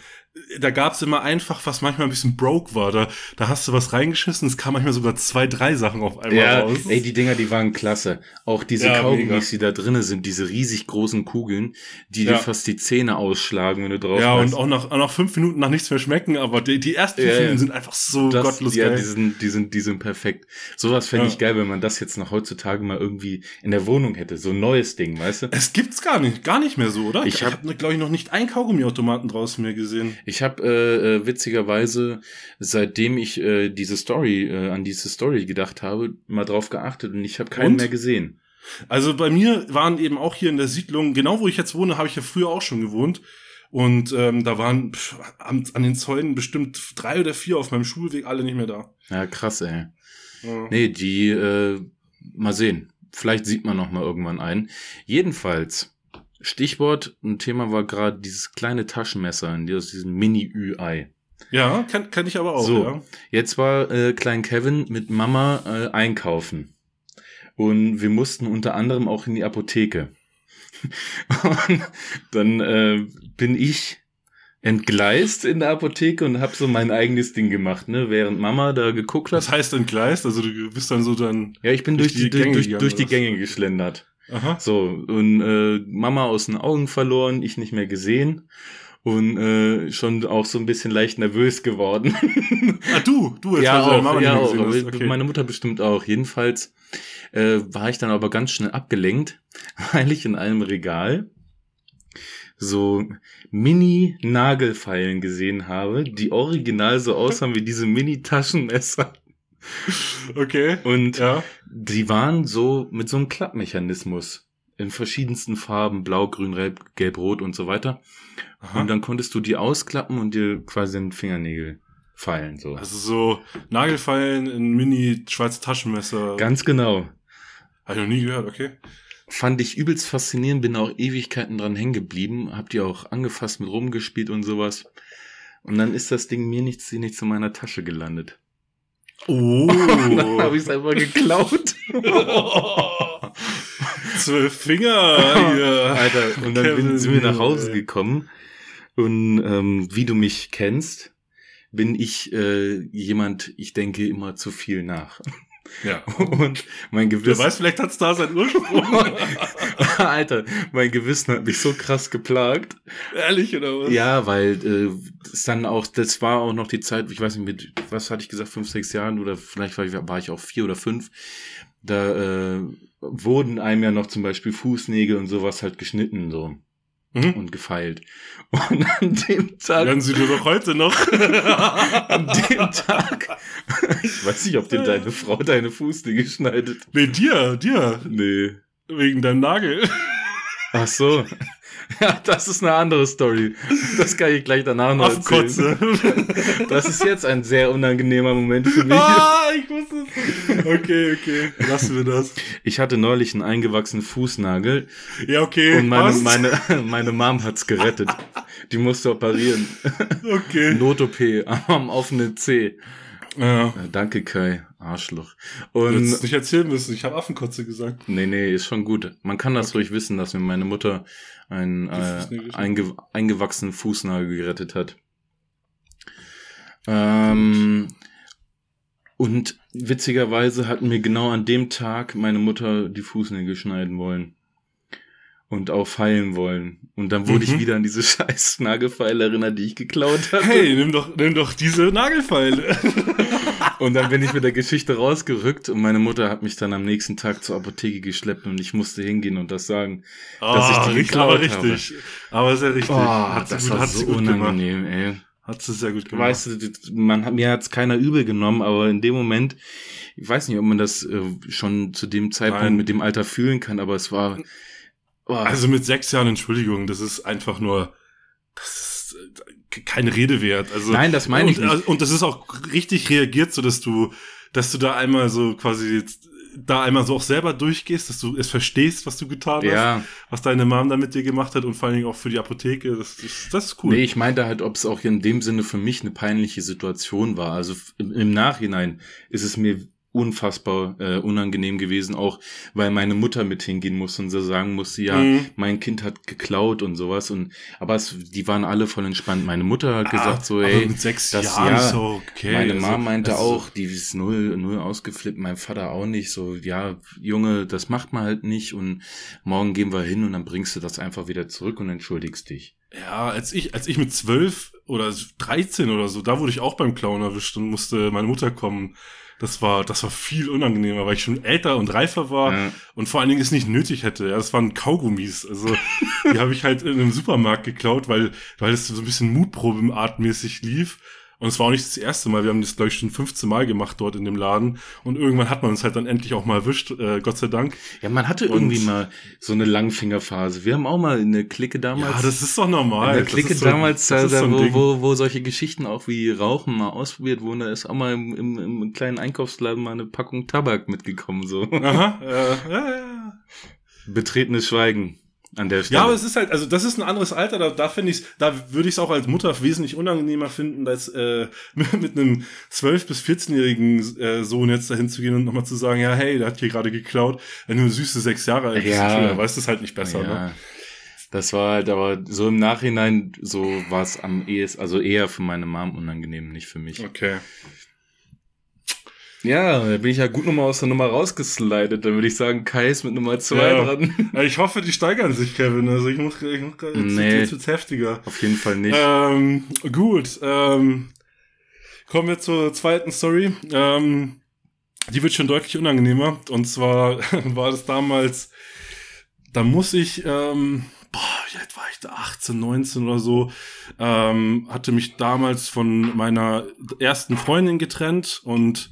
da gab's immer einfach, was manchmal ein bisschen broke war. Da, da hast du was reingeschissen, es kam manchmal sogar zwei, drei Sachen auf einmal Ja, raus. ey, die Dinger, die waren klasse. Auch diese Ja, Kaugummis, die da drinnen sind, diese riesig großen Kugeln, die Ja. dir fast die Zähne ausschlagen, wenn du drauf ja, und beißt. auch nach, auch nach fünf Minuten nach nichts mehr schmecken, aber die, die ersten Ja, ja. Minuten sind einfach so das, gottlos ja, geil. die sind, die sind, die sind perfekt. Sowas fände Ja. ich geil, wenn man das jetzt noch heutzutage mal irgendwie in der Wohnung hätte. So ein neues Ding, weißt du? es gibt's gar nicht, gar nicht mehr so, oder? Ich ich hab- habe, glaube ich, noch nicht einen Kaugummiautomaten draußen mehr gesehen. Ich habe äh, äh, witzigerweise, seitdem ich äh, diese Story, äh, an diese Story gedacht habe, mal drauf geachtet und ich habe keinen Und? mehr gesehen. Also bei mir waren eben auch hier in der Siedlung, genau wo ich jetzt wohne, habe ich ja früher auch schon gewohnt. Und ähm, da waren pff, an, an den Zäunen bestimmt drei oder vier auf meinem Schulweg alle nicht mehr da. Ja, krass, ey. Ja. Nee, die, äh, mal sehen. Vielleicht sieht man noch mal irgendwann einen. Jedenfalls, Stichwort, ein Thema war gerade dieses kleine Taschenmesser in diesem Mini-Ü-Ei. Ja, kann, kann ich aber auch, So. ja. Jetzt war äh, Klein Kevin mit Mama äh, einkaufen. Und wir mussten unter anderem auch in die Apotheke. (laughs) Und dann äh, bin ich entgleist in der Apotheke und habe so mein eigenes Ding gemacht, ne? Während Mama da geguckt hat. Das heißt entgleist, also du bist dann so dann. Ja, ich bin durch, durch die, Gänge durch, gegangen, durch die was? Gänge geschlendert. Aha. So, und äh, Mama aus den Augen verloren, ich nicht mehr gesehen und äh, schon auch so ein bisschen leicht nervös geworden. (laughs) Ah, du, du jetzt ja, deine auch, Mama ja nicht auch. Okay. meine Mutter bestimmt auch. Jedenfalls äh, war ich dann aber ganz schnell abgelenkt, (laughs) weil ich in einem Regal so Mini-Nagelfeilen gesehen habe, die original so aussahen wie diese Mini-Taschenmesser. (laughs) okay. Und Ja. die waren so mit so einem Klappmechanismus in verschiedensten Farben, blau, grün, gelb, rot und so weiter. Aha. Und dann konntest du die ausklappen und dir quasi den Fingernägel feilen, so. also so Nagelfeilen in Mini schwarze Taschenmesser. Ganz genau. Habe ich noch nie gehört, okay. Fand ich übelst faszinierend, bin auch Ewigkeiten dran hängen geblieben, hab die auch angefasst mit rumgespielt und sowas. Und dann ist das Ding mir nicht, nicht zu meiner Tasche gelandet. Oh. (laughs) Dann habe ich es einfach geklaut. (laughs) zwölf Finger. Hier. Alter, und dann Kevin, sind wir nach Hause gekommen. Und ähm, wie du mich kennst, bin ich äh, jemand, ich denke immer zu viel nach. Ja. (laughs) Und mein Wer Gewissen, weiß, vielleicht hat's da seinen Ursprung. (laughs) Alter, mein Gewissen hat mich so krass geplagt. Ehrlich, oder was? Ja, weil äh, es dann auch, das war auch noch die Zeit, ich weiß nicht, mit, was hatte ich gesagt, fünf, sechs Jahren oder vielleicht war ich, war ich auch vier oder fünf. Da äh, wurden einem ja noch zum Beispiel Fußnägel und sowas halt geschnitten so Mhm. und gefeilt. Und an dem Tag, Werden sie dir doch heute noch. (laughs) an dem Tag, ich weiß nicht, ob dir deine Frau deine Fußnägel schneidet. nee, dir, dir. Nee. Wegen deinem Nagel. Ach so. (laughs) Ja, das ist eine andere Story. Das kann ich gleich danach noch erzählen. Aufkotze. (laughs) Das ist jetzt ein sehr unangenehmer Moment für mich. ah, ich wusste es. Okay, okay. Lassen wir das. Ich hatte neulich einen eingewachsenen Fußnagel Ja, okay. und meine, passt. meine, meine Mom hat's gerettet. Die musste operieren. Okay. Not-OP am offenen C. Ja. Danke, Kai. Arschloch. Du Und hättest es nicht erzählen müssen. Ich habe Affenkotze gesagt. nee, nee, ist schon gut. Man kann das ruhig wissen, dass mir meine Mutter einen äh, einge eingewachsenen Fußnagel gerettet hat. Ähm, und witzigerweise hat mir genau an dem Tag meine Mutter die Fußnägel schneiden wollen. Und auch feilen wollen. Und dann wurde Mhm. ich wieder an diese (laughs) scheiß Nagelfeile erinnert, die ich geklaut hatte. Hey, nimm doch, nimm doch diese Nagelfeile. (laughs) Und dann bin ich mit der Geschichte rausgerückt und meine Mutter hat mich dann am nächsten Tag zur Apotheke geschleppt und ich musste hingehen und das sagen. Dass ich die Ah, richtig, geklaut aber richtig. Aber sehr richtig. hat sie das gut, war hat so gut gemacht. unangenehm, ey. Hat sie sehr gut gemacht. Weißt du, man hat mir hat's keiner übel genommen, aber in dem Moment, ich weiß nicht, ob man das äh, schon zu dem Zeitpunkt Nein. mit dem Alter fühlen kann, aber es war. Also mit sechs Jahren, Entschuldigung, das ist einfach nur, das ist äh, keine Rede wert. Also, nein, das meine ich und, nicht. Und das ist auch richtig reagiert, so dass du, dass du da einmal so quasi jetzt, da einmal so auch selber durchgehst, dass du es verstehst, was du getan hast, Ja, was deine Mom da mit dir gemacht hat und vor allen Dingen auch für die Apotheke. Das, das, das ist cool. nee, ich meinte halt, ob es auch in dem Sinne für mich eine peinliche Situation war. Also im, im Nachhinein ist es mir unfassbar äh, unangenehm gewesen, auch weil meine Mutter mit hingehen musste und so sagen musste, ja, Mhm. mein Kind hat geklaut und sowas und aber es, die waren alle voll entspannt. Meine Mutter hat gesagt Ah, so, aber ey, mit sechs das- Jahren ja, so okay. meine Also, Mom meinte auch, die ist null, null ausgeflippt, mein Vater auch nicht, so, ja, Junge, das macht man halt nicht und morgen gehen wir hin und dann bringst du das einfach wieder zurück und entschuldigst dich. Ja, als ich, als ich mit zwölf oder 13 oder so, da wurde ich auch beim Clown erwischt und musste meine Mutter kommen. Das war, das war viel unangenehmer, weil ich schon älter und reifer war Ja. und vor allen Dingen es nicht nötig hätte. Ja, das waren Kaugummis. Also, die (laughs) habe ich halt in einem Supermarkt geklaut, weil, weil es so ein bisschen mutprobenartmäßig lief. Und es war auch nicht das erste Mal. Wir haben das, glaube ich, schon 15 Mal gemacht dort in dem Laden. Und irgendwann hat man uns halt dann endlich auch mal erwischt, äh, Gott sei Dank. Ja, man hatte Und- irgendwie mal so eine Langfingerphase. Wir haben auch mal eine Clique damals. Ja, das ist doch normal. Das Clique so- damals, da, so wo, Ding. wo, wo solche Geschichten auch wie Rauchen mal ausprobiert wurden, da ist auch mal im, im, im kleinen Einkaufsladen mal eine Packung Tabak mitgekommen, so. Aha, (laughs) äh, ja, ja. Betretenes Schweigen an der Stelle. Ja, aber es ist halt, also das ist ein anderes Alter, da, da finde ich, da würde ich es auch als Mutter wesentlich unangenehmer finden, als äh, (laughs) mit, mit einem 12- bis 14-jährigen äh, Sohn jetzt dahin zu gehen und nochmal zu sagen, ja, hey, der hat hier gerade geklaut, wenn du eine süße sechs Jahre alt bist, Ja. Weißt du es halt nicht besser, ja. ne? Das war halt, aber so im Nachhinein, so war es am ehesten, also eher für meine Mom unangenehm, nicht für mich. Okay. Ja, da bin ich ja gut nochmal aus der Nummer rausgeslidet. Dann würde ich sagen, Kai ist mit Nummer zwei Ja. dran. Ich hoffe, die steigern sich, Kevin. Also ich muss, ich muss jetzt, Nee. jetzt wird's heftiger. Auf jeden Fall nicht. Ähm, gut, ähm, kommen wir zur zweiten Story. Ähm, die wird schon deutlich unangenehmer. Und zwar (laughs) war das damals, da muss ich, ähm, boah, wie alt war ich da? 18, 19 oder so. Ähm, hatte mich damals von meiner ersten Freundin getrennt und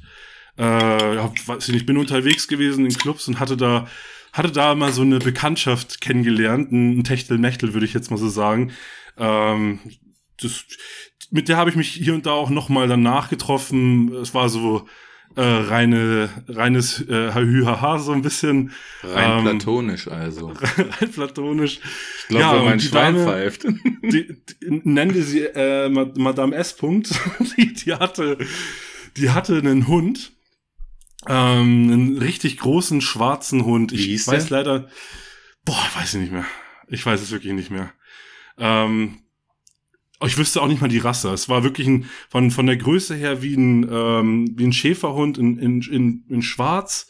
äh, weiß ich nicht, bin unterwegs gewesen in Clubs und hatte da hatte da mal so eine Bekanntschaft kennengelernt, ein Techtelmechtel, würde ich jetzt mal so sagen. Ähm, das, mit der habe ich mich hier und da auch noch mal danach getroffen. Es war so äh, reine, reines äh, Hahü-Haha, so ein bisschen Rein ähm, platonisch also. (laughs) rein platonisch. Ich glaube, Ja, mein Schwein Dame- pfeift. (laughs) Die, die, nennen wir sie äh, Ma- Madame S. Punkt. (laughs) die, die hatte, die hatte einen Hund, ähm, einen richtig großen schwarzen Hund. Wie Ich weiß der? leider, Boah, weiß ich nicht mehr. Ich weiß es wirklich nicht mehr. Ähm, ich wüsste auch nicht mal die Rasse. Es war wirklich ein, von, von der Größe her wie ein, ähm, wie ein Schäferhund in, in, in, in Schwarz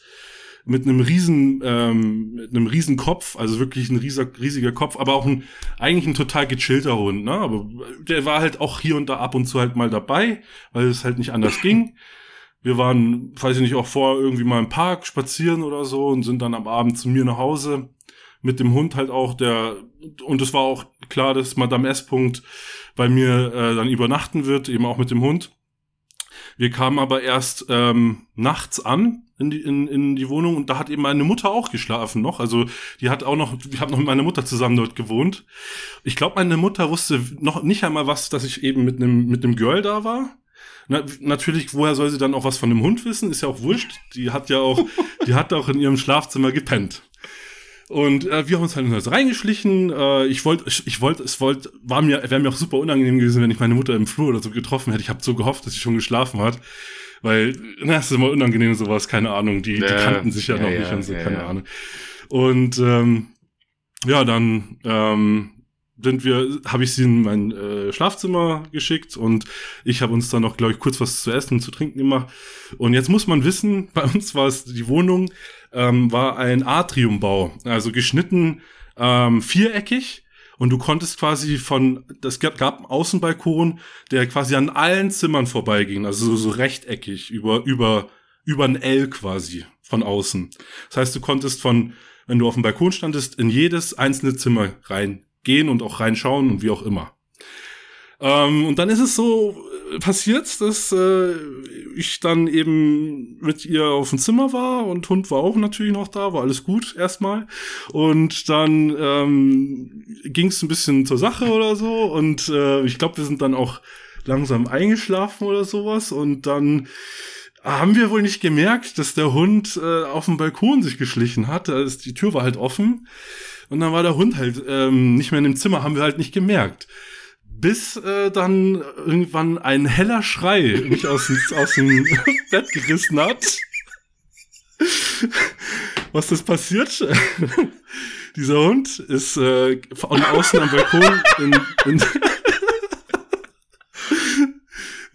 mit einem riesen, ähm, mit einem riesen Kopf, also wirklich ein riesiger, riesiger Kopf, aber auch ein, eigentlich ein total gechillter Hund, ne? Aber der war halt auch hier und da ab und zu halt mal dabei, weil es halt nicht anders ging. (laughs) Wir waren, weiß ich nicht, auch vor irgendwie mal im Park spazieren oder so und sind dann am Abend zu mir nach Hause mit dem Hund halt auch, der, und es war auch klar, dass Madame S. -Punkt bei mir äh, dann übernachten wird, eben auch mit dem Hund. Wir kamen aber erst ähm, nachts an in die, in, in die Wohnung und da hat eben meine Mutter auch geschlafen noch. Also die hat auch noch, ich habe noch mit meiner Mutter zusammen dort gewohnt. Ich glaube, meine Mutter wusste noch nicht einmal was, dass ich eben mit einem mit einem Girl da war. Na, natürlich, woher soll sie dann auch was von dem Hund wissen? Ist ja auch wurscht. Die hat ja auch, die hat auch in ihrem Schlafzimmer gepennt. Und äh, wir haben uns halt in das reingeschlichen. Äh, ich wollte, ich, wollte, es wollte, war mir, wäre mir auch super unangenehm gewesen, wenn ich meine Mutter im Flur oder so getroffen hätte. Ich habe so gehofft, dass sie schon geschlafen hat. Weil, na, es ist immer unangenehm sowas, keine Ahnung. Die, ja, die kannten sich ja, ja noch ja, nicht und so, keine Ahnung. Und ähm, ja, dann ähm, sind wir, habe ich sie in mein äh, Schlafzimmer geschickt und ich habe uns dann noch, glaube ich, kurz was zu essen und zu trinken gemacht. Und jetzt muss man wissen, (laughs) bei uns war es die Wohnung ähm, war ein Atriumbau, also geschnitten ähm, viereckig. Und du konntest quasi von, das gab, gab einen Außenbalkon, der quasi an allen Zimmern vorbeiging, also so, so rechteckig, über, über, über ein L quasi von außen. Das heißt, du konntest von, wenn du auf dem Balkon standest, in jedes einzelne Zimmer reingehen und auch reinschauen und wie auch immer. Ähm, und dann ist es so äh, passiert, dass äh, ich dann eben mit ihr auf dem Zimmer war und Hund war auch natürlich noch da, war alles gut erstmal. Und dann ähm, ging es ein bisschen zur Sache oder so und äh, ich glaube, wir sind dann auch langsam eingeschlafen oder sowas und dann haben wir wohl nicht gemerkt, dass der Hund äh, auf dem Balkon sich geschlichen hat. Also die Tür war halt offen und dann war der Hund halt ähm, nicht mehr in dem Zimmer, haben wir halt nicht gemerkt bis äh, dann irgendwann ein heller Schrei mich aus, aus dem (laughs) Bett gerissen hat. Was ist passiert? (laughs) Dieser Hund ist äh, von außen am Balkon in, in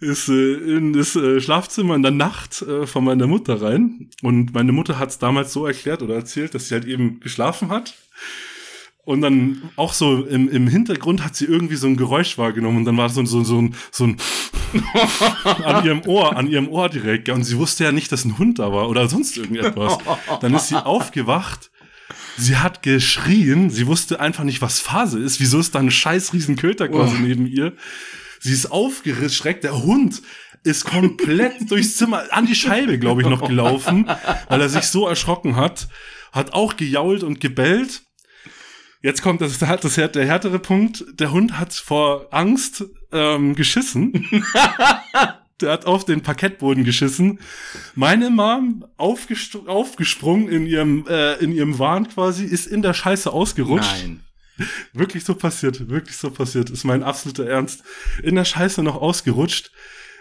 (laughs) ist äh, in das äh, Schlafzimmer in der Nacht äh, von meiner Mutter rein. Und meine Mutter hat es damals so erklärt oder erzählt, dass sie halt eben geschlafen hat und dann auch so im, im Hintergrund hat sie irgendwie so ein Geräusch wahrgenommen und dann war so, so, so ein, so ein (laughs) an ihrem Ohr, an ihrem Ohr direkt. Und sie wusste ja nicht, dass ein Hund da war oder sonst irgendetwas. Dann ist sie (laughs) aufgewacht. Sie hat geschrien. Sie wusste einfach nicht, was Phase ist. Wieso ist da ein scheiß Riesenköter quasi oh. neben ihr? Sie ist aufgeschreckt. Der Hund ist komplett (laughs) durchs Zimmer an die Scheibe, glaube ich, noch gelaufen, weil er sich so erschrocken hat. Hat auch gejault und gebellt. Jetzt kommt das, das, der härtere Punkt. Der Hund hat vor Angst ähm, geschissen. (laughs) der hat auf den Parkettboden geschissen. Meine Mom aufgesprungen in ihrem, äh, in ihrem Wahn quasi, ist in der Scheiße ausgerutscht. Nein. (laughs) Wirklich so passiert, wirklich so passiert. Ist mein absoluter Ernst. In der Scheiße noch ausgerutscht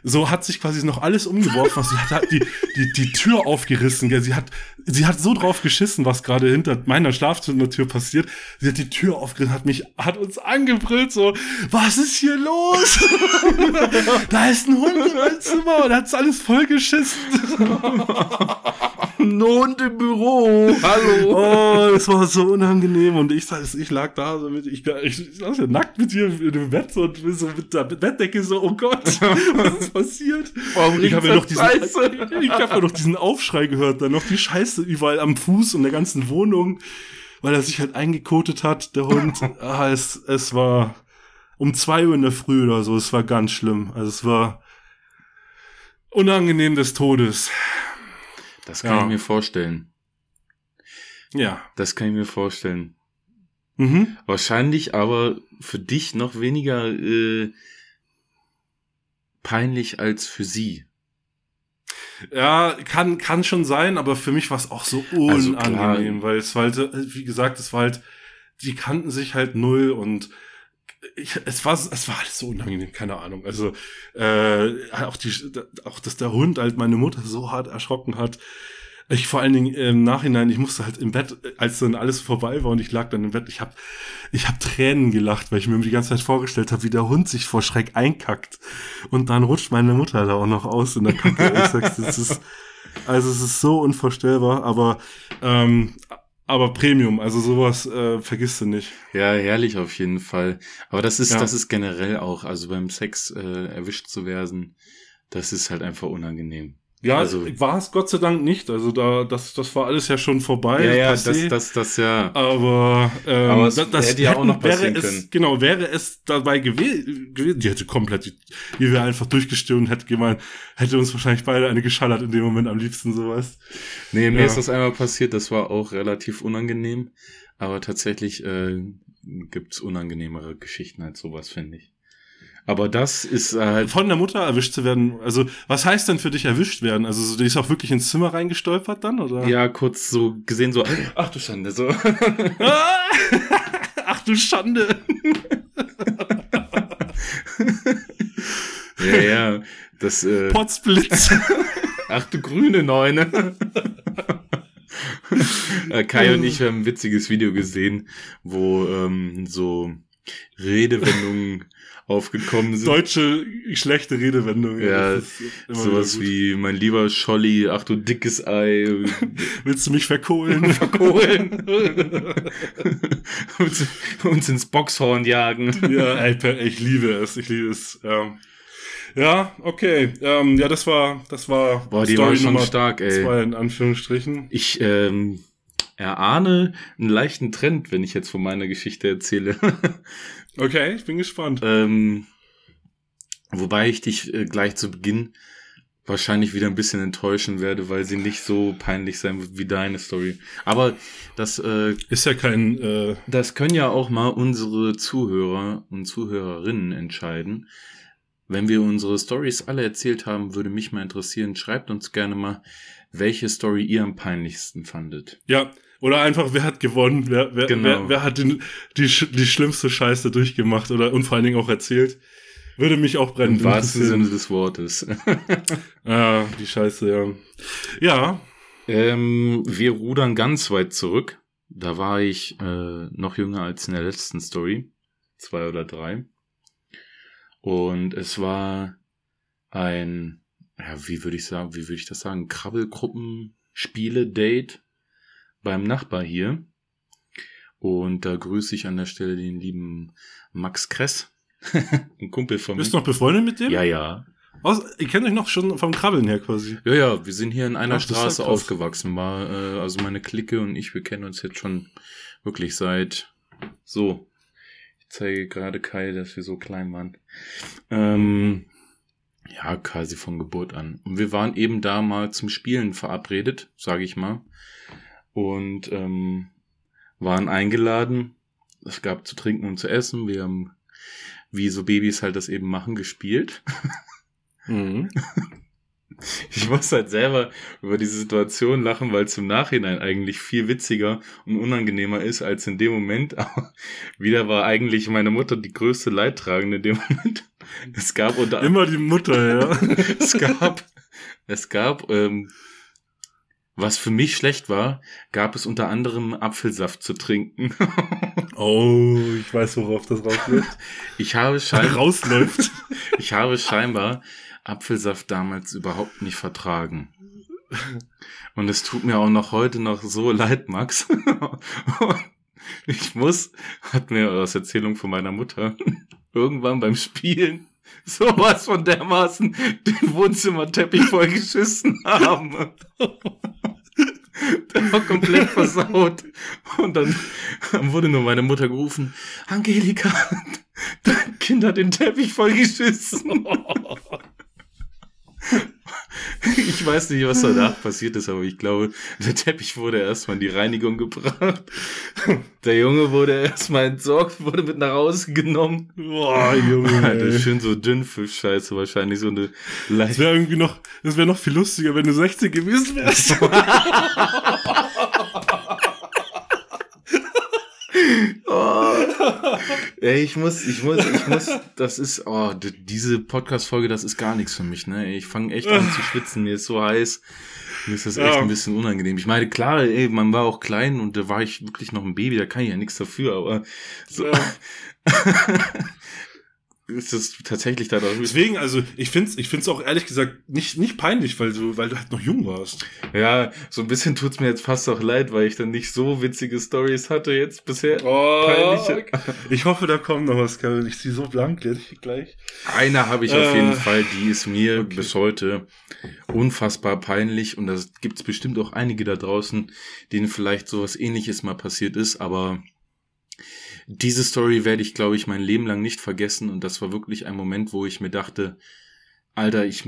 so hat sich quasi noch alles umgeworfen. sie hat halt die, die, die Tür aufgerissen. Gell? Sie, hat, sie hat so drauf geschissen, was gerade hinter meiner Schlafzimmertür passiert. Sie hat die Tür aufgerissen, hat mich, hat uns angebrüllt, so, was ist hier los? (laughs) da ist ein Hund in meinem Zimmer und hat's alles voll geschissen. ein Hund im Büro. Hallo. Oh, es war so unangenehm. Und ich, ich lag da so mit, ich, ich, ich saß ja nackt mit dir in dem Bett so, und so mit der Bettdecke so, oh Gott, was ist passiert? Warum ich habe ja noch diesen, ich habe ja noch diesen Aufschrei gehört, dann noch die Scheiße überall am Fuß und der ganzen Wohnung, weil er sich halt eingekotet hat, der Hund. (laughs) ah, es, es war um zwei Uhr in der Früh oder so, es war ganz schlimm. Also es war unangenehm des Todes. Das kann ja. ich mir vorstellen. Ja. Das kann ich mir vorstellen. Mhm. Wahrscheinlich aber für dich noch weniger äh, peinlich als für sie. Ja, kann, kann schon sein, aber für mich war es auch so also unangenehm, also weil es war halt, wie gesagt, es war halt, die kannten sich halt null und ich, es war es war alles so unangenehm, keine Ahnung. Also äh, auch die auch dass der Hund halt meine Mutter so hart erschrocken hat. Ich vor allen Dingen im Nachhinein, ich musste halt im Bett, als dann alles vorbei war und ich lag dann im Bett, ich habe ich hab Tränen gelacht, weil ich mir die ganze Zeit vorgestellt habe, wie der Hund sich vor Schreck einkackt. Und dann rutscht meine Mutter da auch noch aus in der Kacke. ich sag's, das ist, also es ist so unvorstellbar, aber ähm, aber Premium, also sowas äh, vergisst du nicht. Ja, herrlich auf jeden Fall. Aber das ist, ja. das ist generell auch, also beim Sex äh, erwischt zu werden, das ist halt einfach unangenehm. Ja, also, war es Gott sei Dank nicht. Also da, das, das war alles ja schon vorbei. Ja, ja, das, das, das ja. Aber, ähm, Aber es das, das hätte ja auch noch wäre es, können. Genau, wäre es dabei gewesen, die hätte komplett, die, die wäre einfach durchgestürmt und hätte gemeint, hätte uns wahrscheinlich beide eine geschallert in dem Moment am liebsten, sowas. Nee, mir ja. ist das einmal passiert, das war auch relativ unangenehm. Aber tatsächlich äh, gibt's unangenehmere Geschichten als sowas, finde ich. Aber das ist halt. Von der Mutter erwischt zu werden. Also, was heißt denn für dich erwischt werden? Also, so, die ist auch wirklich ins Zimmer reingestolpert dann, oder? Ja, kurz so gesehen, so, ach du Schande, so. (laughs) ach du Schande. (laughs) ja, ja, das, äh. Potzblitz. (laughs) ach du grüne Neune. Äh, Kai und ich haben ein witziges Video gesehen, wo ähm, so Redewendungen aufgekommen sind. Deutsche schlechte Redewendungen. Ja, sowas wie mein lieber Scholli, ach du dickes Ei. (laughs) Willst du mich verkohlen? (laughs) verkohlen. (laughs) uns, uns, ins Boxhorn jagen. Ja, ey, ich liebe es, ich liebe es. Ja. Ja, okay. Ähm, ja, das war, das war. Boah, die Story war schon Nummer stark, ey. Zwei in Anführungsstrichen. Ich ähm, erahne einen leichten Trend, wenn ich jetzt von meiner Geschichte erzähle. Okay, ich bin gespannt. Ähm, wobei ich dich äh, gleich zu Beginn wahrscheinlich wieder ein bisschen enttäuschen werde, weil sie nicht so peinlich sein wird wie deine Story. Aber das äh, ist ja kein. Äh das können ja auch mal unsere Zuhörer und Zuhörerinnen entscheiden. Wenn wir unsere Stories alle erzählt haben, würde mich mal interessieren. Schreibt uns gerne mal, welche Story ihr am peinlichsten fandet. Ja, oder einfach, wer hat gewonnen? Wer, wer, genau. wer, wer hat den, die, die schlimmste Scheiße durchgemacht oder und vor allen Dingen auch erzählt? Würde mich auch brennen. Im wahrsten Sinne des Wortes. (laughs) ah, die Scheiße, ja. Ja. Ähm, wir rudern ganz weit zurück. Da war ich äh, noch jünger als in der letzten Story. Zwei oder drei. Und es war ein, ja, wie würde ich sagen, wie würde ich das sagen? Krabbelgruppen-Spiele-Date beim Nachbar hier. Und da grüße ich an der Stelle den lieben Max Kress, (laughs) ein Kumpel von mir. Bist du noch befreundet mit dem? Ja, ja. Aus, ihr kennt euch noch schon vom Krabbeln her quasi. Ja, ja, wir sind hier in einer Ach, Straße aufgewachsen. War, äh, also meine Clique und ich, wir kennen uns jetzt schon wirklich seit so. Ich zeige gerade Kai, dass wir so klein waren. Ähm, ja, quasi von Geburt an. Und wir waren eben da mal zum Spielen verabredet, sage ich mal und ähm, waren eingeladen. Es gab zu trinken und zu essen. Wir haben, wie so Babys halt das eben machen, gespielt. Mhm. (laughs) Ich muss halt selber über diese Situation lachen, weil es im Nachhinein eigentlich viel witziger und unangenehmer ist als in dem Moment. (laughs) Aber wieder war eigentlich meine Mutter die größte Leidtragende in dem Moment. Es gab unter immer die Mutter, ja. (laughs) es gab, es gab ähm, was für mich schlecht war, gab es unter anderem Apfelsaft zu trinken. (laughs) oh, ich weiß, worauf das rausläuft. (laughs) Ich habe scheinbar, rausläuft. (laughs) ich habe scheinbar Apfelsaft damals überhaupt nicht vertragen. Und es tut mir auch noch heute noch so leid, Max. ich muss, hat mir aus Erzählung von meiner Mutter, irgendwann beim Spielen (laughs) sowas von dermaßen den Wohnzimmerteppich vollgeschissen haben. (laughs) Der war komplett versaut. Und dann wurde nur meine Mutter gerufen, Angelika, (laughs) dein Kind hat den Teppich vollgeschissen. (laughs) Ich weiß nicht, was danach passiert ist, aber ich glaube, der Teppich wurde erstmal in die Reinigung gebracht. (laughs) Der Junge wurde erstmal entsorgt, wurde mit nach Hause genommen. Boah, Junge. (laughs) Alter, schön so Dünnfisch-Scheiße, wahrscheinlich so eine leicht. Das wäre irgendwie noch, das wäre noch viel lustiger, wenn du 16 gewesen wärst. Oh, Ey, ich muss, ich muss, ich muss, das ist, oh, diese Podcast-Folge, das ist gar nichts für mich, ne? Ich fange echt an zu schwitzen, mir ist so heiß. Mir ist das echt ja. ein bisschen unangenehm. Ich meine, klar, ey, man war auch klein und da war ich wirklich noch ein Baby, da kann ich ja nichts dafür, aber so. Ja. (laughs) ist es tatsächlich da darüber. Deswegen, also ich finde es ich find's auch ehrlich gesagt nicht, nicht peinlich, weil du, weil du halt noch jung warst. Ja, so ein bisschen tut's mir jetzt fast auch leid, weil ich dann nicht so witzige Stories hatte jetzt bisher. Oh, Peinliche. Ich hoffe, da kommt noch was, Kevin. Ich zieh so blank gleich. Eine habe ich äh, auf jeden Fall, die ist mir okay. bis heute unfassbar peinlich und da gibt's bestimmt auch einige da draußen, denen vielleicht sowas ähnliches mal passiert ist, aber diese Story werde ich, glaube ich, mein Leben lang nicht vergessen. Und das war wirklich ein Moment, wo ich mir dachte, Alter, ich,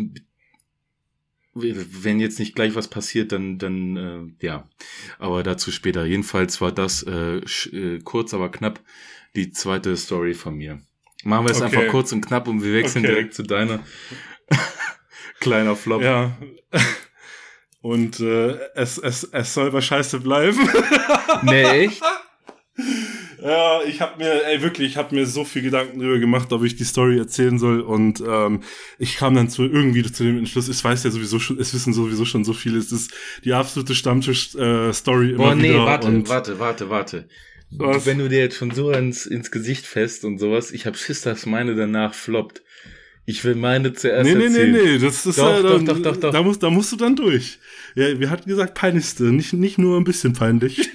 wenn jetzt nicht gleich was passiert, dann, dann, äh, ja. Aber dazu später. Jedenfalls war das äh, äh, kurz, aber knapp die zweite Story von mir. Machen wir es okay. einfach kurz und knapp und wir wechseln okay. direkt zu deiner. (laughs) Kleiner Flop. Ja. Und äh, es, es, es soll bei Scheiße bleiben. nee, echt? Ja, ich habe mir, ey, wirklich, ich habe mir so viel Gedanken darüber gemacht, ob ich die Story erzählen soll. Und ähm, ich kam dann zu irgendwie zu dem Entschluss, ich weiß ja sowieso schon, es wissen sowieso schon so viele, es ist die absolute Stammtisch-Story äh, Boah, nee, wieder. warte, warte, warte, warte. Was? Wenn du dir jetzt schon so ins, ins Gesicht fest und sowas, ich hab Schiss, dass meine danach floppt. Ich will meine zuerst nee, nee, erzählen. Nee, nee, nee, das ist doch, ja, dann, doch, doch, doch, Da musst, da musst du dann durch. Ja, wir hatten gesagt peinlichste, nicht, nicht nur ein bisschen peinlich.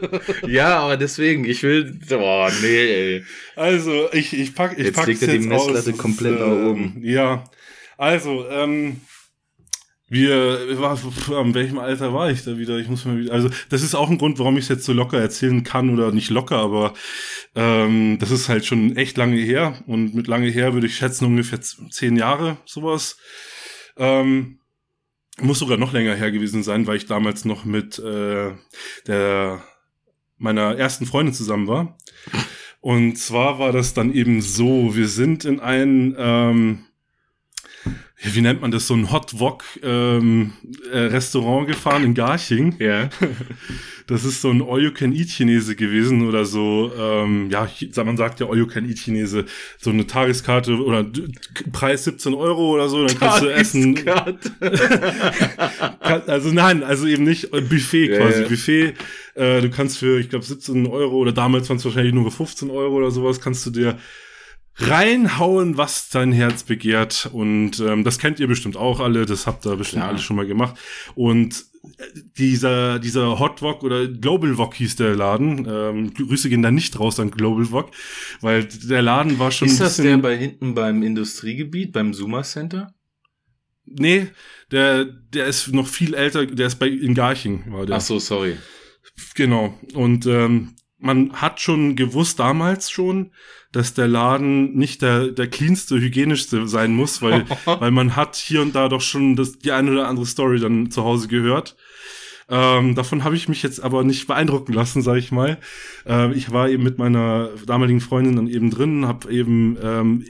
(laughs) ja, aber deswegen, ich will, oh, nee, ey. Also, ich, ich pack, ich jetzt pack's legt er die Messlatte aus, komplett nach oben. Ja. Also, ähm, wir, war, an welchem Alter war ich da wieder? Ich muss mal wieder, also das ist auch ein Grund, warum ich es jetzt so locker erzählen kann oder nicht locker, aber ähm, das ist halt schon echt lange her und mit lange her würde ich schätzen ungefähr zehn Jahre sowas. Ähm, muss sogar noch länger her gewesen sein, weil ich damals noch mit äh, der meiner ersten Freundin zusammen war. Und zwar war das dann eben so, wir sind in ein ähm, wie nennt man das, so ein Hot Wok ähm, äh, Restaurant gefahren in Garching. Ja. (laughs) Das ist so ein All-You-Can-Eat-Chinese gewesen oder so, ähm, ja, man sagt ja All-You-Can-Eat-Chinese, so eine Tageskarte oder Preis 17 Euro oder so, dann kannst du essen. (laughs) also nein, also eben nicht äh, Buffet quasi, ja. Buffet. Äh, du kannst für, ich glaube, 17 Euro oder damals waren es wahrscheinlich nur für 15 Euro oder sowas, kannst du dir reinhauen, was dein Herz begehrt. Und ähm, das kennt ihr bestimmt auch alle, das habt ihr bestimmt Klar. alle schon mal gemacht. Und äh, dieser, dieser Hot Wok oder Global Wok hieß der Laden. Ähm, Grüße gehen da nicht raus an Global Wok, weil der Laden war schon. Ist das der bei hinten beim Industriegebiet, beim Zuma Center? Nee, der, der ist noch viel älter, der ist bei in Garching, war der. Ach so, sorry. Genau. Und ähm, man hat schon gewusst damals schon, dass der Laden nicht der, der cleanste, hygienischste sein muss, weil, (laughs) weil man hat hier und da doch schon das, die eine oder andere Story dann zu Hause gehört. Ähm, davon habe ich mich jetzt aber nicht beeindrucken lassen, sage ich mal. Äh, ich war eben mit meiner damaligen Freundin dann eben drin, habe eben ähm,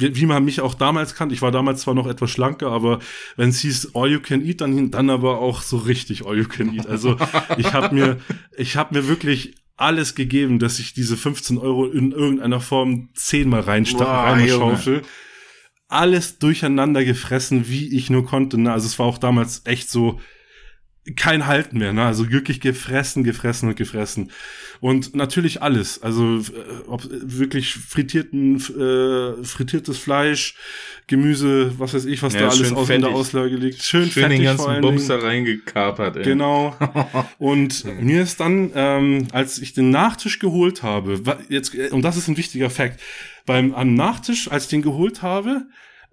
wie, wie man mich auch damals kannte, ich war damals zwar noch etwas schlanker, aber wenn es hieß All You Can Eat, dann, dann aber auch so richtig All You Can Eat. Also ich habe mir, ich habe mir wirklich alles gegeben, dass ich diese 15 Euro in irgendeiner Form zehnmal reinsta wow, reinschaufel. Alles durcheinander gefressen, wie ich nur konnte. Ne? Also es war auch damals echt so, kein Halt mehr, ne? Also wirklich gefressen, gefressen und gefressen. Und natürlich alles. Also äh, ob wirklich frittierten, äh, frittiertes Fleisch, Gemüse, was weiß ich, was ja, da alles aus in der Auslage liegt. Schön, schön fettig den ganzen Bums da reingekapert, ey. Genau. (laughs) Und mir ist dann, ähm, als ich den Nachtisch geholt habe, jetzt, und das ist ein wichtiger Fakt, beim am Nachtisch, als ich den geholt habe,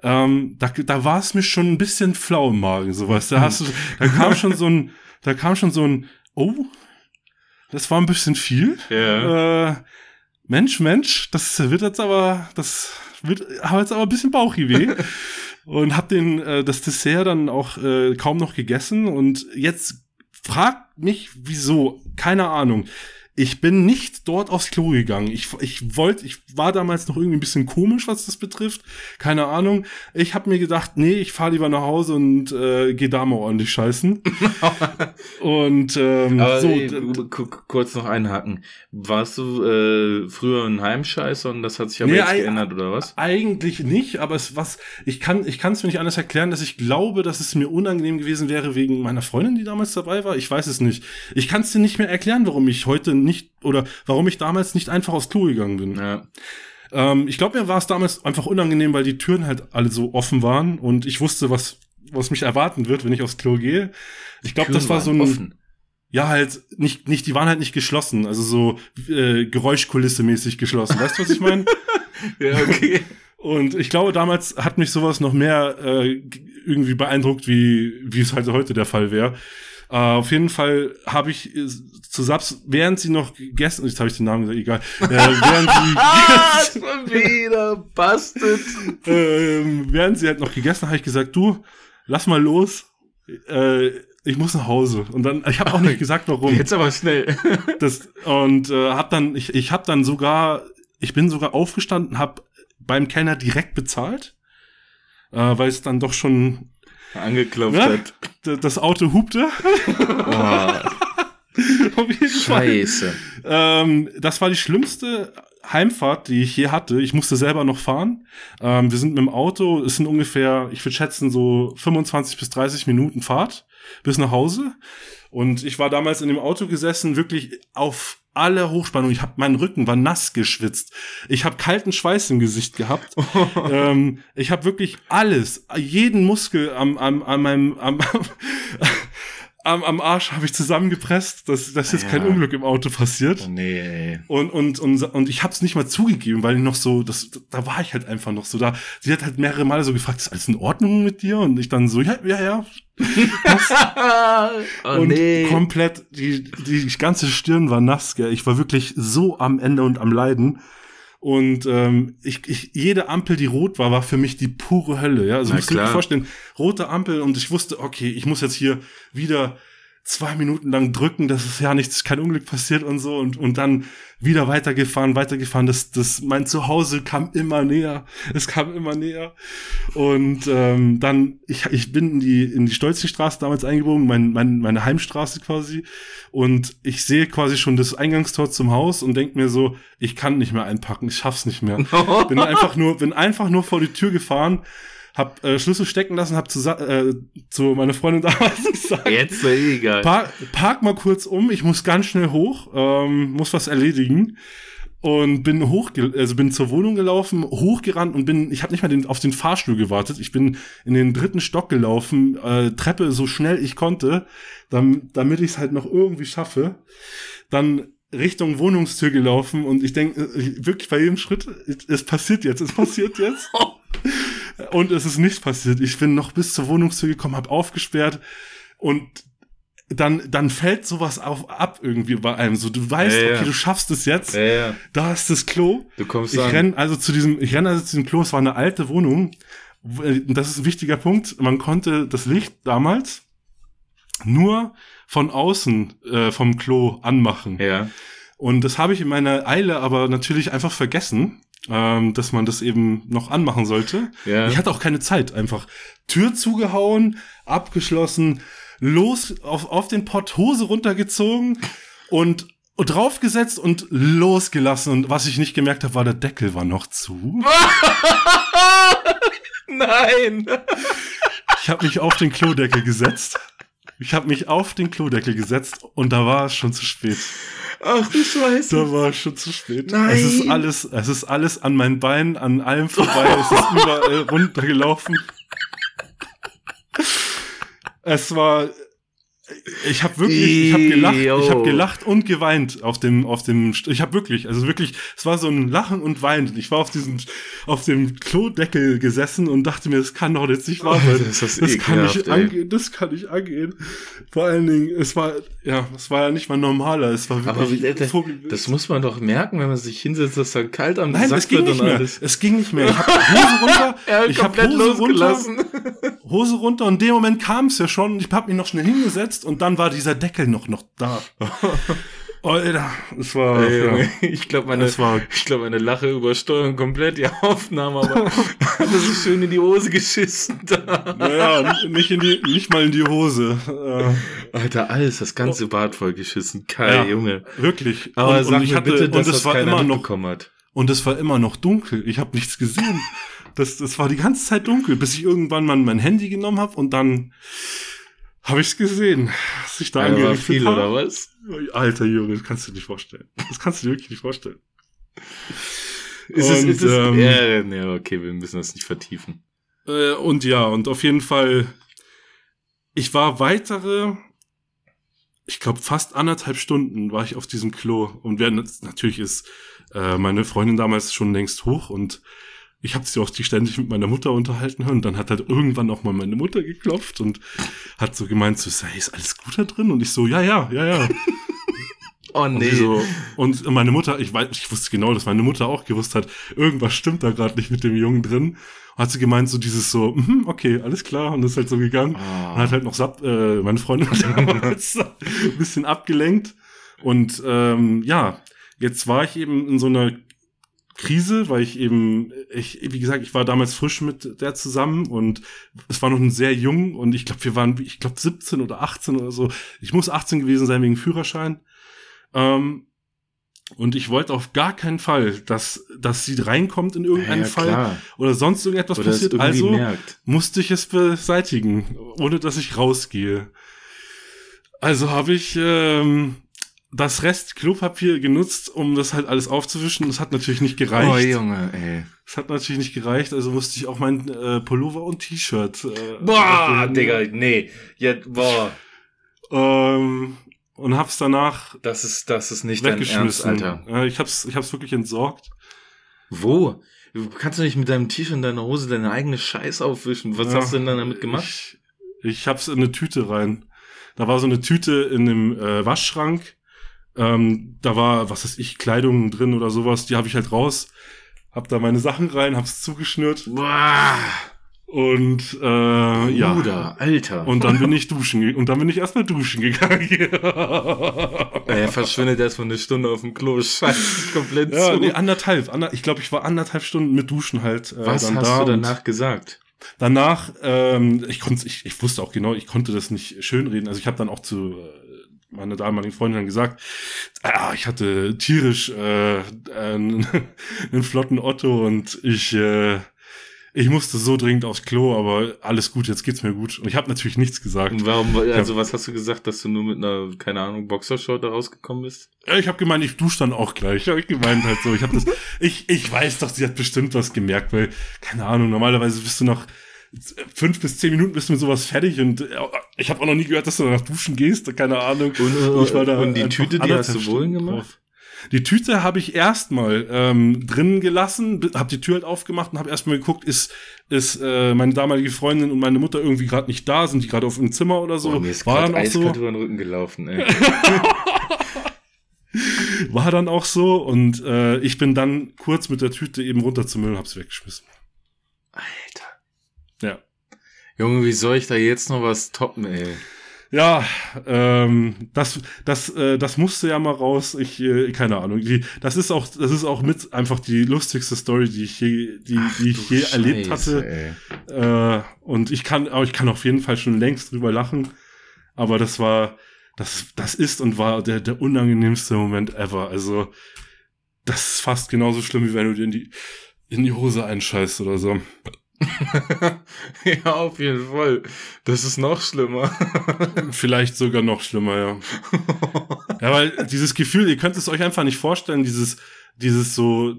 ähm, da, da war es mir schon ein bisschen flau im Magen, sowas. Da hast du, da kam schon so ein, da kam schon so ein, oh, das war ein bisschen viel. Ja. Äh, Mensch, Mensch, das wird jetzt aber, das wird, habe jetzt aber ein bisschen Bauchweh. (laughs) und hab den, äh, das Dessert dann auch äh, kaum noch gegessen und jetzt fragt mich, wieso, keine Ahnung ich bin nicht dort aufs Klo gegangen. Ich, ich wollte, ich war damals noch irgendwie ein bisschen komisch, was das betrifft. Keine Ahnung. Ich habe mir gedacht, nee, ich fahre lieber nach Hause und äh, gehe da mal ordentlich scheißen. (laughs) und ähm, Aber so. ey, kurz noch einhaken. Warst du äh, früher ein Heimscheißer und das hat sich aber Nee, jetzt geändert, oder was? Eigentlich nicht, aber es was ich kann ich kann es mir nicht anders erklären, dass ich glaube, dass es mir unangenehm gewesen wäre wegen meiner Freundin, die damals dabei war. Ich weiß es nicht. Ich kann es dir nicht mehr erklären, warum ich heute nicht oder warum ich damals nicht einfach aufs Klo gegangen bin. Ja. Ähm, ich glaube, mir war es damals einfach unangenehm, weil die Türen halt alle so offen waren und ich wusste, was was mich erwarten wird, wenn ich aufs Klo gehe. Ich glaube, das war so ein offen. ja halt nicht nicht die waren halt nicht geschlossen, also so äh, Geräuschkulisse mäßig geschlossen. Weißt du, was ich meine? (laughs) Ja, okay. Und ich glaube, damals hat mich sowas noch mehr äh, irgendwie beeindruckt, wie, wie es halt heute der Fall wäre. Äh, auf jeden Fall habe ich äh, zu Saps, während sie noch gegessen, jetzt habe ich den Namen gesagt, egal, äh, während sie (laughs) schon wieder, bastet. ähm, während sie halt noch gegessen, habe ich gesagt, du, lass mal los, äh, ich muss nach Hause. Und dann, ich habe auch nicht gesagt, warum. Jetzt aber schnell. (laughs) Das, und äh, hab dann, ich, ich habe dann sogar, ich bin sogar aufgestanden, habe beim Kellner direkt bezahlt, äh, weil es dann doch schon Angeklopft Ja? hat. d- das Auto hupte. Oh, (laughs) Auf jeden Fall. scheiße. Ähm, das war die schlimmste Heimfahrt, die ich je hatte. Ich musste selber noch fahren. Ähm, wir sind mit dem Auto, es sind ungefähr, ich würde schätzen, so 25 bis 30 Minuten Fahrt bis nach Hause. Und ich war damals in dem Auto gesessen, wirklich auf alle Hochspannung. Ich hab, mein Rücken war nass geschwitzt. Ich habe kalten Schweiß im Gesicht gehabt. (laughs) ähm, ich habe wirklich alles, jeden Muskel am, am, an meinem, am, am, am Arsch habe ich zusammengepresst, dass, dass jetzt kein Ja. Unglück im Auto passiert. Oh, nee. Und, und, und, und ich habe es nicht mal zugegeben, weil ich noch so, das, da war ich halt einfach noch so da. Sie hat halt mehrere Male so gefragt, ist alles in Ordnung mit dir? Und ich dann so, ja, ja, ja. (laughs) oh, und nee. komplett, die, die ganze Stirn war nass, gell. Ich war wirklich so am Ende und am Leiden. Und ähm, ich, ich, jede Ampel, die rot war, war für mich die pure Hölle. Ja? Also Na musst du dir vorstellen, rote Ampel und ich wusste, okay, ich muss jetzt hier wieder zwei Minuten lang drücken, dass es ja nichts, kein Unglück passiert und so und, und dann wieder weitergefahren, weitergefahren. Das, das, mein Zuhause kam immer näher. Es kam immer näher. Und ähm, dann, ich, ich bin in die, in die Stolzstraße damals eingebogen, mein, mein, meine Heimstraße quasi. Und ich sehe quasi schon das Eingangstor zum Haus und denke mir so, ich kann nicht mehr einpacken, ich schaff's nicht mehr. (laughs) bin einfach nur, bin einfach nur vor die Tür gefahren, hab äh, Schlüssel stecken lassen, hab zu, äh, zu meiner Freundin (laughs) damals gesagt, Jetzt war eh egal. park, park mal kurz um, ich muss ganz schnell hoch, ähm, muss was erledigen. Und bin hoch, also bin zur Wohnung gelaufen, hochgerannt und bin, ich habe nicht mal den, auf den Fahrstuhl gewartet. Ich bin in den dritten Stock gelaufen, äh, Treppe so schnell ich konnte, dam, damit ich es halt noch irgendwie schaffe. Dann Richtung Wohnungstür gelaufen und ich denke wirklich bei jedem Schritt, es, es passiert jetzt, es passiert jetzt. (laughs) Und es ist nicht passiert. Ich bin noch bis zur Wohnungstür gekommen, habe aufgesperrt und dann, dann fällt sowas auf, ab irgendwie bei einem. So, du weißt, Ja, ja. okay, du schaffst es jetzt. Ja, ja. Da ist das Klo. Du kommst Ich an. renn also zu diesem, ich renne also zu diesem Klo. Es war eine alte Wohnung. Das ist ein wichtiger Punkt. Man konnte das Licht damals nur von außen äh, vom Klo anmachen. Ja. Und das habe ich in meiner Eile aber natürlich einfach vergessen, ähm, dass man das eben noch anmachen sollte. Ja. Ich hatte auch keine Zeit, einfach Tür zugehauen, abgeschlossen, los auf, auf den Pott, Hose runtergezogen und, draufgesetzt und losgelassen. Und was ich nicht gemerkt habe, war, der Deckel war noch zu. (laughs) Nein. Ich habe mich auf den Klodeckel gesetzt. Ich habe mich auf den Klodeckel gesetzt und da war es schon zu spät. Ach du Scheiße. Da war es schon zu spät. Nein. Es ist alles, es ist alles an meinen Beinen, an allem vorbei. es ist überall (laughs) runtergelaufen. Es war, ich habe wirklich, ich habe gelacht, ich habe gelacht und geweint auf dem, auf dem, ich habe wirklich, also wirklich, es war so ein Lachen und Weinen. Ich war auf diesem, auf dem Klodeckel gesessen und dachte mir, das kann doch jetzt nicht wahr sein. Das ist Das kann nicht angehen, das kann nicht angehen. Vor allen Dingen, es war, ja, es war ja nicht mal normaler, es war Aber wirklich wie- das, das muss man doch merken, wenn man sich hinsetzt, dass dann kalt am Nein, Sack es ging wird nicht und mehr. alles. Es ging nicht mehr. Ich habe Hose runter, (laughs) Er ich habe Hose runter, losgelassen. Hose runter und in dem Moment kam es ja schon. Ich habe mich noch schnell hingesetzt und dann war dieser Deckel noch noch da. (laughs) Alter, es war. Ey, ja. (laughs) Ich glaube, meine, war ich glaube, meine Lache übersteuern komplett die Aufnahme, aber (laughs) das so schön in die Hose geschissen da. Naja, nicht in die, nicht mal in die Hose. Äh, Alter, alles, das ganze Bad voll geschissen. Kai, Ja. Junge. wirklich. Aber und, sag und ich mir hatte, bitte, dass und es das war immer noch, hat. und es war immer noch dunkel. Ich habe nichts gesehen. Das, das war die ganze Zeit dunkel, bis ich irgendwann mal mein Handy genommen habe und dann habe ich es gesehen, was ich da war angerichtet viel, habe. oder was? Alter Junge, das kannst du dir nicht vorstellen. Das kannst du dir wirklich nicht vorstellen. Ist es, Und, ist es, ähm, ja, nee, okay, wir müssen das nicht vertiefen. Äh, und ja, und auf jeden Fall, ich war weitere, ich glaube fast anderthalb Stunden war ich auf diesem Klo. Und wer, natürlich ist äh, meine Freundin damals schon längst hoch und ich habe sie auch die ständig mit meiner Mutter unterhalten hören. Und dann hat halt irgendwann auch mal meine Mutter geklopft und hat so gemeint, so, sei, ist alles gut da drin? Und ich so, ja, ja, ja, ja. (laughs) Oh Und, sie so, und meine Mutter, ich weiß, ich wusste genau, dass meine Mutter auch gewusst hat, irgendwas stimmt da gerade nicht mit dem Jungen drin. Hat sie gemeint, so dieses so, mhm, okay, alles klar, und ist halt so gegangen. Ah. Und hat halt noch Sapp, äh, meine Freundin hat (laughs) damals ein bisschen abgelenkt. Und ähm, ja, jetzt war ich eben in so einer Krise, weil ich eben, ich, wie gesagt, ich war damals frisch mit der zusammen und es war noch ein sehr jung und ich glaube, wir waren, ich glaube, 17 oder 18 oder so. Ich muss 18 gewesen sein wegen Führerschein. Ähm, und ich wollte auf gar keinen Fall, dass, dass sie reinkommt in irgendeinen ja, Fall klar. oder sonst irgendetwas Oder passiert. Also merkt. musste ich es beseitigen, ohne dass ich rausgehe. Also habe ich ähm, das Rest Klopapier genutzt, um das halt alles aufzuwischen. Das hat natürlich nicht gereicht. Oh, Junge, ey. Das hat natürlich nicht gereicht, also musste ich auch mein äh, Pullover und T-Shirt. Äh, Boah. Digga, nee. Ja, boah. Ähm, und hab's danach Das ist, das ist nicht dein Ernst, weggeschmissen. Alter. Äh, ich hab's, ich hab's wirklich entsorgt. Wo? Du kannst du nicht mit deinem T-Shirt und deiner Hose deine eigene Scheiß aufwischen. Was Ja, hast du denn dann damit gemacht? Ich, ich hab's in eine Tüte rein. Da war so eine Tüte in dem äh, Waschschrank. Ähm, da war, was weiß ich, Kleidung drin oder sowas. Die habe ich halt raus. Hab da meine Sachen rein, hab's zugeschnürt. Boah, Und äh, ja. Bruder, Alter. Und dann bin ich duschen und dann bin ich erstmal duschen gegangen. (laughs) er verschwindet erst mal eine Stunde auf dem Klo. Scheiße, komplett ja, zu. nee, anderthalb. Ander, ich glaube, ich war anderthalb Stunden mit Duschen halt. Äh, Was hast da du danach gesagt? Danach, ähm, ich konnte, ich, ich wusste auch genau, ich konnte das nicht schönreden. Also ich habe dann auch zu äh, meiner damaligen Freundin dann gesagt, ah, ich hatte tierisch äh, einen, (laughs) einen flotten Otto und ich, äh, ich musste so dringend aufs Klo, aber alles gut, jetzt geht's mir gut. Und ich habe natürlich nichts gesagt. Und warum, also was hast du gesagt, dass du nur mit einer, keine Ahnung, Boxershort da rausgekommen bist? Ja, Ich habe gemeint, ich dusche dann auch gleich. Hab ich gemeint halt so. Ich habe das, (laughs) ich, ich weiß doch, sie hat bestimmt was gemerkt, weil keine Ahnung. Normalerweise bist du nach fünf bis zehn Minuten bist du mit sowas fertig und äh, ich habe auch noch nie gehört, dass du danach duschen gehst. Keine Ahnung. Und, Ich war da und die Tüte, die hast du Stunden gemacht? drauf. Die Tüte habe ich erstmal ähm, drinnen gelassen, habe die Tür halt aufgemacht und habe erstmal geguckt, ist ist äh, meine damalige Freundin und meine Mutter irgendwie gerade nicht da, sind die gerade auf dem Zimmer oder so. Boah, mir ist war dann auch so. eiskalt über den Rücken gelaufen, ey. (laughs) War dann auch so und äh, ich bin dann kurz mit der Tüte eben runter zum Müll und hab's weggeschmissen. Ja. Junge, wie soll ich da jetzt noch was toppen, ey? Ja, ähm, das, das, äh, das musste ja mal raus. Ich, äh, keine Ahnung. Die, das ist auch, das ist auch mit einfach die lustigste Story, die ich je, die, die ich je erlebt Scheiße, hatte. ey. Äh, und ich kann, aber ich kann auf jeden Fall schon längst drüber lachen. Aber das war, das, das ist und war der, der unangenehmste Moment ever. Also, das ist fast genauso schlimm, wie wenn du dir in die, in die Hose einscheißt oder so. (laughs) ja, auf jeden Fall. Das ist noch schlimmer. (laughs) Vielleicht sogar noch schlimmer, ja. Ja, weil dieses Gefühl, ihr könnt es euch einfach nicht vorstellen, dieses, dieses so,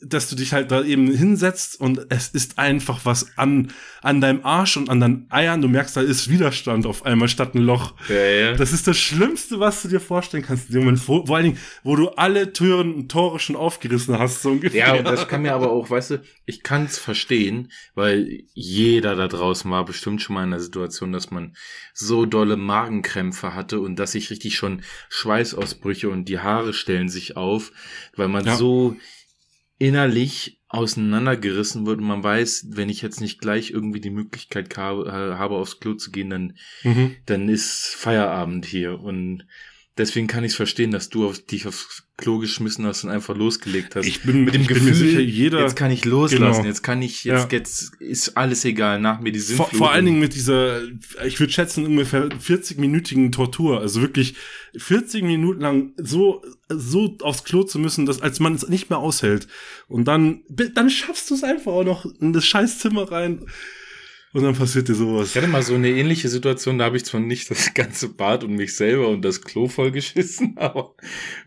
dass du dich halt da eben hinsetzt und es ist einfach was an, an deinem Arsch und an deinen Eiern. Du merkst, da ist Widerstand auf einmal statt ein Loch. ja, ja. Das ist das Schlimmste, was du dir vorstellen kannst. in dem Moment, Vor, vor allen Dingen, wo du alle Türen und Tore schon aufgerissen hast, so ungefähr. Ja, das kann mir aber auch, weißt du, ich kann es verstehen, weil jeder da draußen war bestimmt schon mal in der Situation, dass man so dolle Magenkrämpfe hatte und dass sich richtig schon Schweißausbrüche und die Haare stellen sich auf, weil man Ja. so innerlich auseinandergerissen wird und man weiß, wenn ich jetzt nicht gleich irgendwie die Möglichkeit ka- äh, habe, aufs Klo zu gehen, dann Mhm. dann ist Feierabend hier. Und Deswegen kann ich es verstehen, dass du auf, dich aufs Klo geschmissen hast und einfach losgelegt hast. Ich bin mit dem Gefühl, mir sicher, jeder. jetzt kann ich loslassen, Genau. jetzt kann ich, jetzt, Ja. jetzt ist alles egal, nach mir die vor, Sinnflut. vor allen Dingen mit dieser, ich würde schätzen, ungefähr 40-minütigen Tortur. Also wirklich 40 Minuten lang so, so aufs Klo zu müssen, dass, als man es nicht mehr aushält. Und dann, dann schaffst du es einfach auch noch in das Scheißzimmer rein. Und dann passiert dir sowas. Ich hatte mal so eine ähnliche Situation, da habe ich zwar nicht das ganze Bad und mich selber und das Klo vollgeschissen, (laughs) aber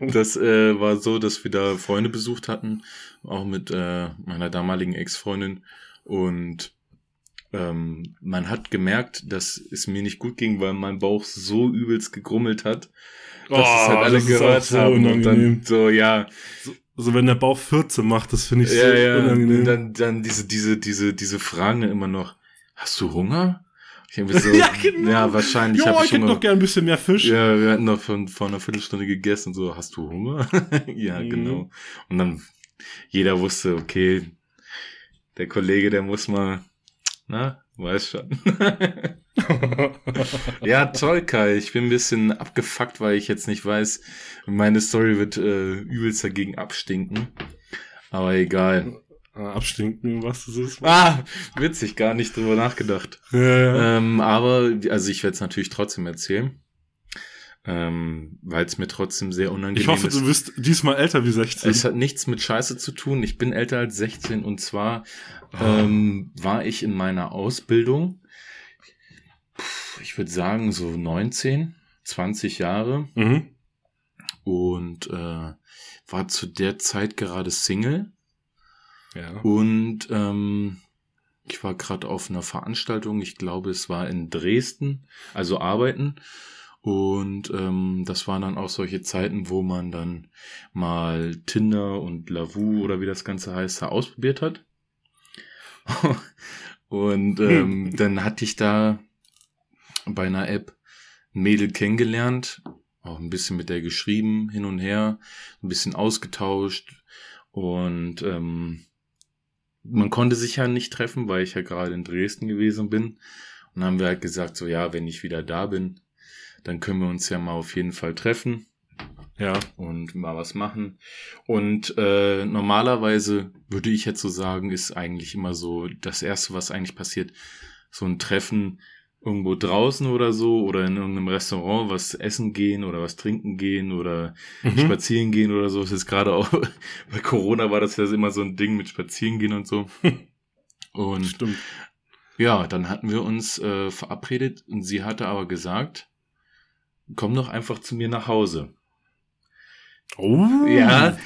das äh, war so, dass wir da Freunde besucht hatten, auch mit äh, meiner damaligen Ex-Freundin. Und ähm, man hat gemerkt, dass es mir nicht gut ging, weil mein Bauch so übelst gegrummelt hat, dass es halt alle Oh, auch gehört so haben und dann so, ja, Also wenn der Bauch 14 macht, das finde ich so ja, ja, unangenehm. und dann, dann diese, diese, diese, diese Fragen immer noch, hast du Hunger? Ich hab (laughs) so, Ja, genau. ja, wahrscheinlich habe ich ich hätte noch gern ein bisschen mehr Fisch. Ja, wir hatten noch von, vor einer Viertelstunde gegessen, so, hast du Hunger? (laughs) ja, Mhm. genau. Und dann, jeder wusste, okay, der Kollege, der muss mal, na, weiß schon. (laughs) ja, toll, Kai. Ich bin ein bisschen abgefuckt, weil ich jetzt nicht weiß, meine Story wird äh, übelst dagegen abstinken. Aber egal. Ah, Abstinken, was das ist. Ah, witzig, gar nicht drüber nachgedacht. Ja, ja. Ähm, aber, also ich werde es natürlich trotzdem erzählen. Ähm, weil es mir trotzdem sehr unangenehm Ich hoffe, ist. du bist diesmal älter wie 16. Es hat nichts mit Scheiße zu tun. Ich bin älter als 16 und zwar ähm, war ich in meiner Ausbildung, ich würde sagen so 19, 20 Jahre Mhm. und äh, war zu der Zeit gerade Single Ja. und ähm, ich war gerade auf einer Veranstaltung, ich glaube es war in Dresden, also arbeiten. Und ähm, das waren dann auch solche Zeiten, wo man dann mal Tinder und Lavu oder wie das Ganze heißt, da ausprobiert hat. (laughs) und ähm, (laughs) dann hatte ich da bei einer App ein Mädel kennengelernt, auch ein bisschen mit der geschrieben, hin und her, ein bisschen ausgetauscht und ähm, man konnte sich ja nicht treffen, weil ich ja gerade in Dresden gewesen bin. Und dann haben wir halt gesagt, so ja, wenn ich wieder da bin, dann können wir uns ja mal auf jeden Fall treffen Ja. und mal was machen. Und äh, normalerweise würde ich jetzt so sagen, ist eigentlich immer so das Erste, was eigentlich passiert, so ein Treffen irgendwo draußen oder so oder in irgendeinem Restaurant was essen gehen oder was trinken gehen oder Mhm. spazieren gehen oder so. Es ist gerade auch (laughs) bei Corona war das ja immer so ein Ding mit spazieren gehen und so. (laughs) Und Stimmt. ja, dann hatten wir uns äh, verabredet und sie hatte aber gesagt, komm doch einfach zu mir nach Hause. Oh. Ja,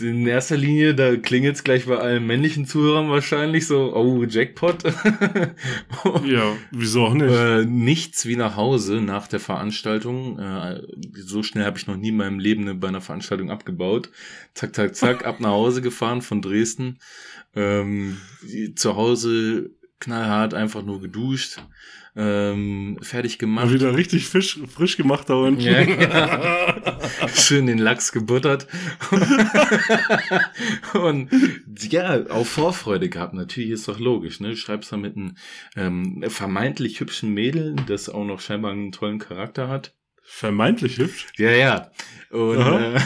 in erster Linie, da klingelt's gleich bei allen männlichen Zuhörern wahrscheinlich so, oh, Jackpot. (laughs) Ja, wieso auch nicht? Äh, nichts wie nach Hause nach der Veranstaltung. Äh, so schnell habe ich noch nie in meinem Leben bei einer Veranstaltung abgebaut. Zack, zack, zack, ab nach Hause gefahren von Dresden. Ähm, zu Hause knallhart einfach nur geduscht, ähm, fertig gemacht. wieder richtig fisch, frisch gemacht da unten. Ja, ja. (laughs) Schön den Lachs gebuttert. und ja, auch Vorfreude gehabt. Natürlich ist doch logisch, ne? Du schreibst da mit einem ähm, vermeintlich hübschen Mädel, das auch noch scheinbar einen tollen Charakter hat. Vermeintlich hübsch. Ja, ja. Und, äh,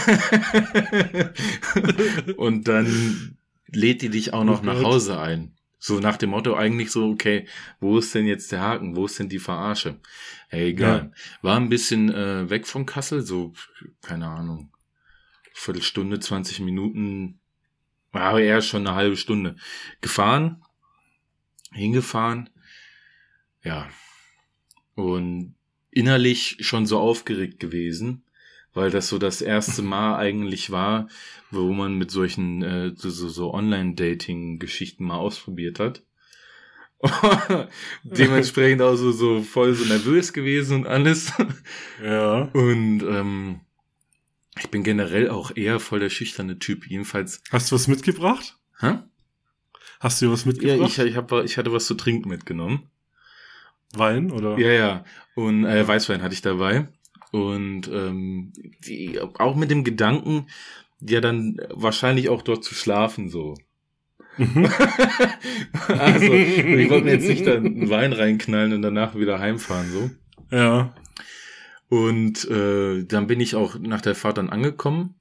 (laughs) und dann lädt die dich auch noch nach. Hause ein. So nach dem Motto eigentlich so, okay, wo ist denn jetzt der Haken? Wo ist denn die Verarsche? Hey, egal. War ein bisschen äh, weg von Kassel, so, keine Ahnung, Viertelstunde, 20 Minuten, war aber eher schon eine halbe Stunde. Gefahren, hingefahren, ja. Und innerlich schon so aufgeregt gewesen, weil das so das erste Mal eigentlich war, wo man mit solchen äh, so, so, Online-Dating-Geschichten mal ausprobiert hat. (laughs) Dementsprechend auch so, so voll so nervös gewesen und alles. Ja. Und ähm, ich bin generell auch eher voll der schüchterne Typ. Jedenfalls. Hast du was mitgebracht? Hä? Hast du dir was Ja, mitgebracht? ich, ich, hab, ich hatte was zu trinken mitgenommen. Wein oder? Ja, ja. Und äh, Weißwein hatte ich dabei. Und ähm, die, auch mit dem Gedanken, ja dann wahrscheinlich auch dort zu schlafen so. Mhm. (laughs) also, ich wollte mir jetzt nicht da einen Wein reinknallen und danach wieder heimfahren so. Ja. Und äh, dann bin ich auch nach der Fahrt dann angekommen,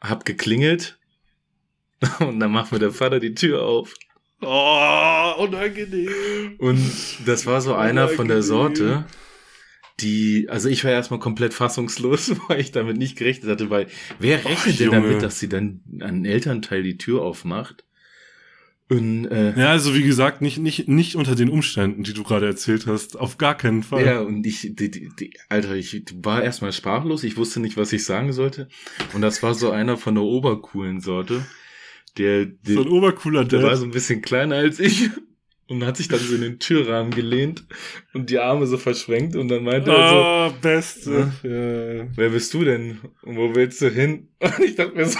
hab geklingelt (laughs) und dann macht mir der Vater die Tür auf. Oh, unangenehm. Und das war so einer von der Unangenehm. Sorte, die, also ich war erstmal komplett fassungslos, (laughs) weil ich damit nicht gerechnet hatte, weil wer rechnet denn damit, dass sie dann an Elternteil die Tür aufmacht? Und äh, Ja, also wie gesagt, nicht, nicht, nicht unter den Umständen, die du gerade erzählt hast. Auf gar keinen Fall. Ja, und ich, die, die, die, Alter, ich war erstmal sprachlos, ich wusste nicht, was ich sagen sollte. Und das war so einer von der obercoolen Sorte. Der, der, So ein obercooler der war Dad. so ein bisschen kleiner als ich und hat sich dann so in den Türrahmen gelehnt und die Arme so verschränkt und dann meinte er so, Ah, beste. Ja. wer bist du denn? Und wo willst du hin? (laughs) Und ich dachte mir so,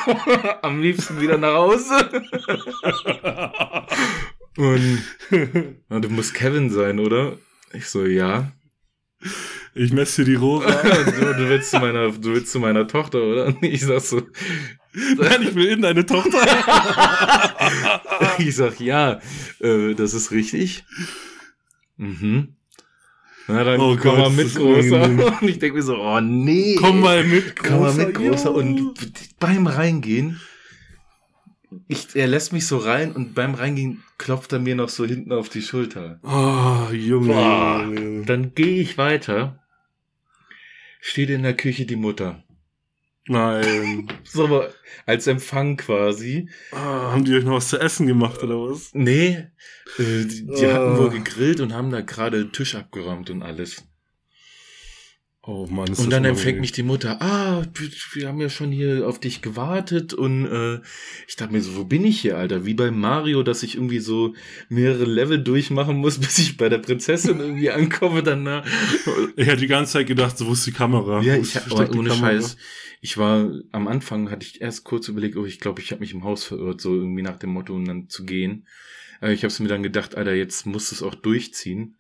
am liebsten wieder nach Hause. (laughs) Und na, du musst Kevin sein, oder? Ich so, ja. Ich messe dir die Rohre an. (laughs) du, du willst zu meiner, du willst zu meiner Tochter, oder? Und ich sag so, (laughs) Nein, ich will in deine Tochter. (laughs) ich sag, ja, äh, das ist richtig. Mhm. Na dann Oh komm Gott, mal mit, Großer. Und ich denke mir so, oh nee. Komm mal mit, Komm mal mit. Großer. Und beim Reingehen, ich, er lässt mich so rein und beim Reingehen klopft er mir noch so hinten auf die Schulter. Oh, Junge. Boah. Junge. Dann gehe ich weiter. Steht in der Küche die Mutter. Nein. (laughs) So, als Empfang quasi. Ah, haben die euch noch was zu essen gemacht, oder was? Nee, äh, die, die Oh. hatten wohl gegrillt und haben da gerade den Tisch abgeräumt und alles. Oh Mann, ist Und dann empfängt mich die Mutter, ah, wir- haben ja schon hier auf dich gewartet und äh, ich dachte mir so, wo bin ich hier, Alter? Wie bei Mario, dass ich irgendwie so mehrere Level durchmachen muss, (laughs) bis ich bei der Prinzessin irgendwie ankomme danach. Ich hatte die ganze Zeit gedacht, so wo ist die Kamera? Ja, ich aber ohne Kamera? Scheiß. Ich war am Anfang hatte ich erst kurz überlegt, oh, ich glaube, ich habe mich im Haus verirrt, so irgendwie nach dem Motto, um dann zu gehen. Aber ich habe mir dann gedacht, Alter, jetzt musst du es auch durchziehen.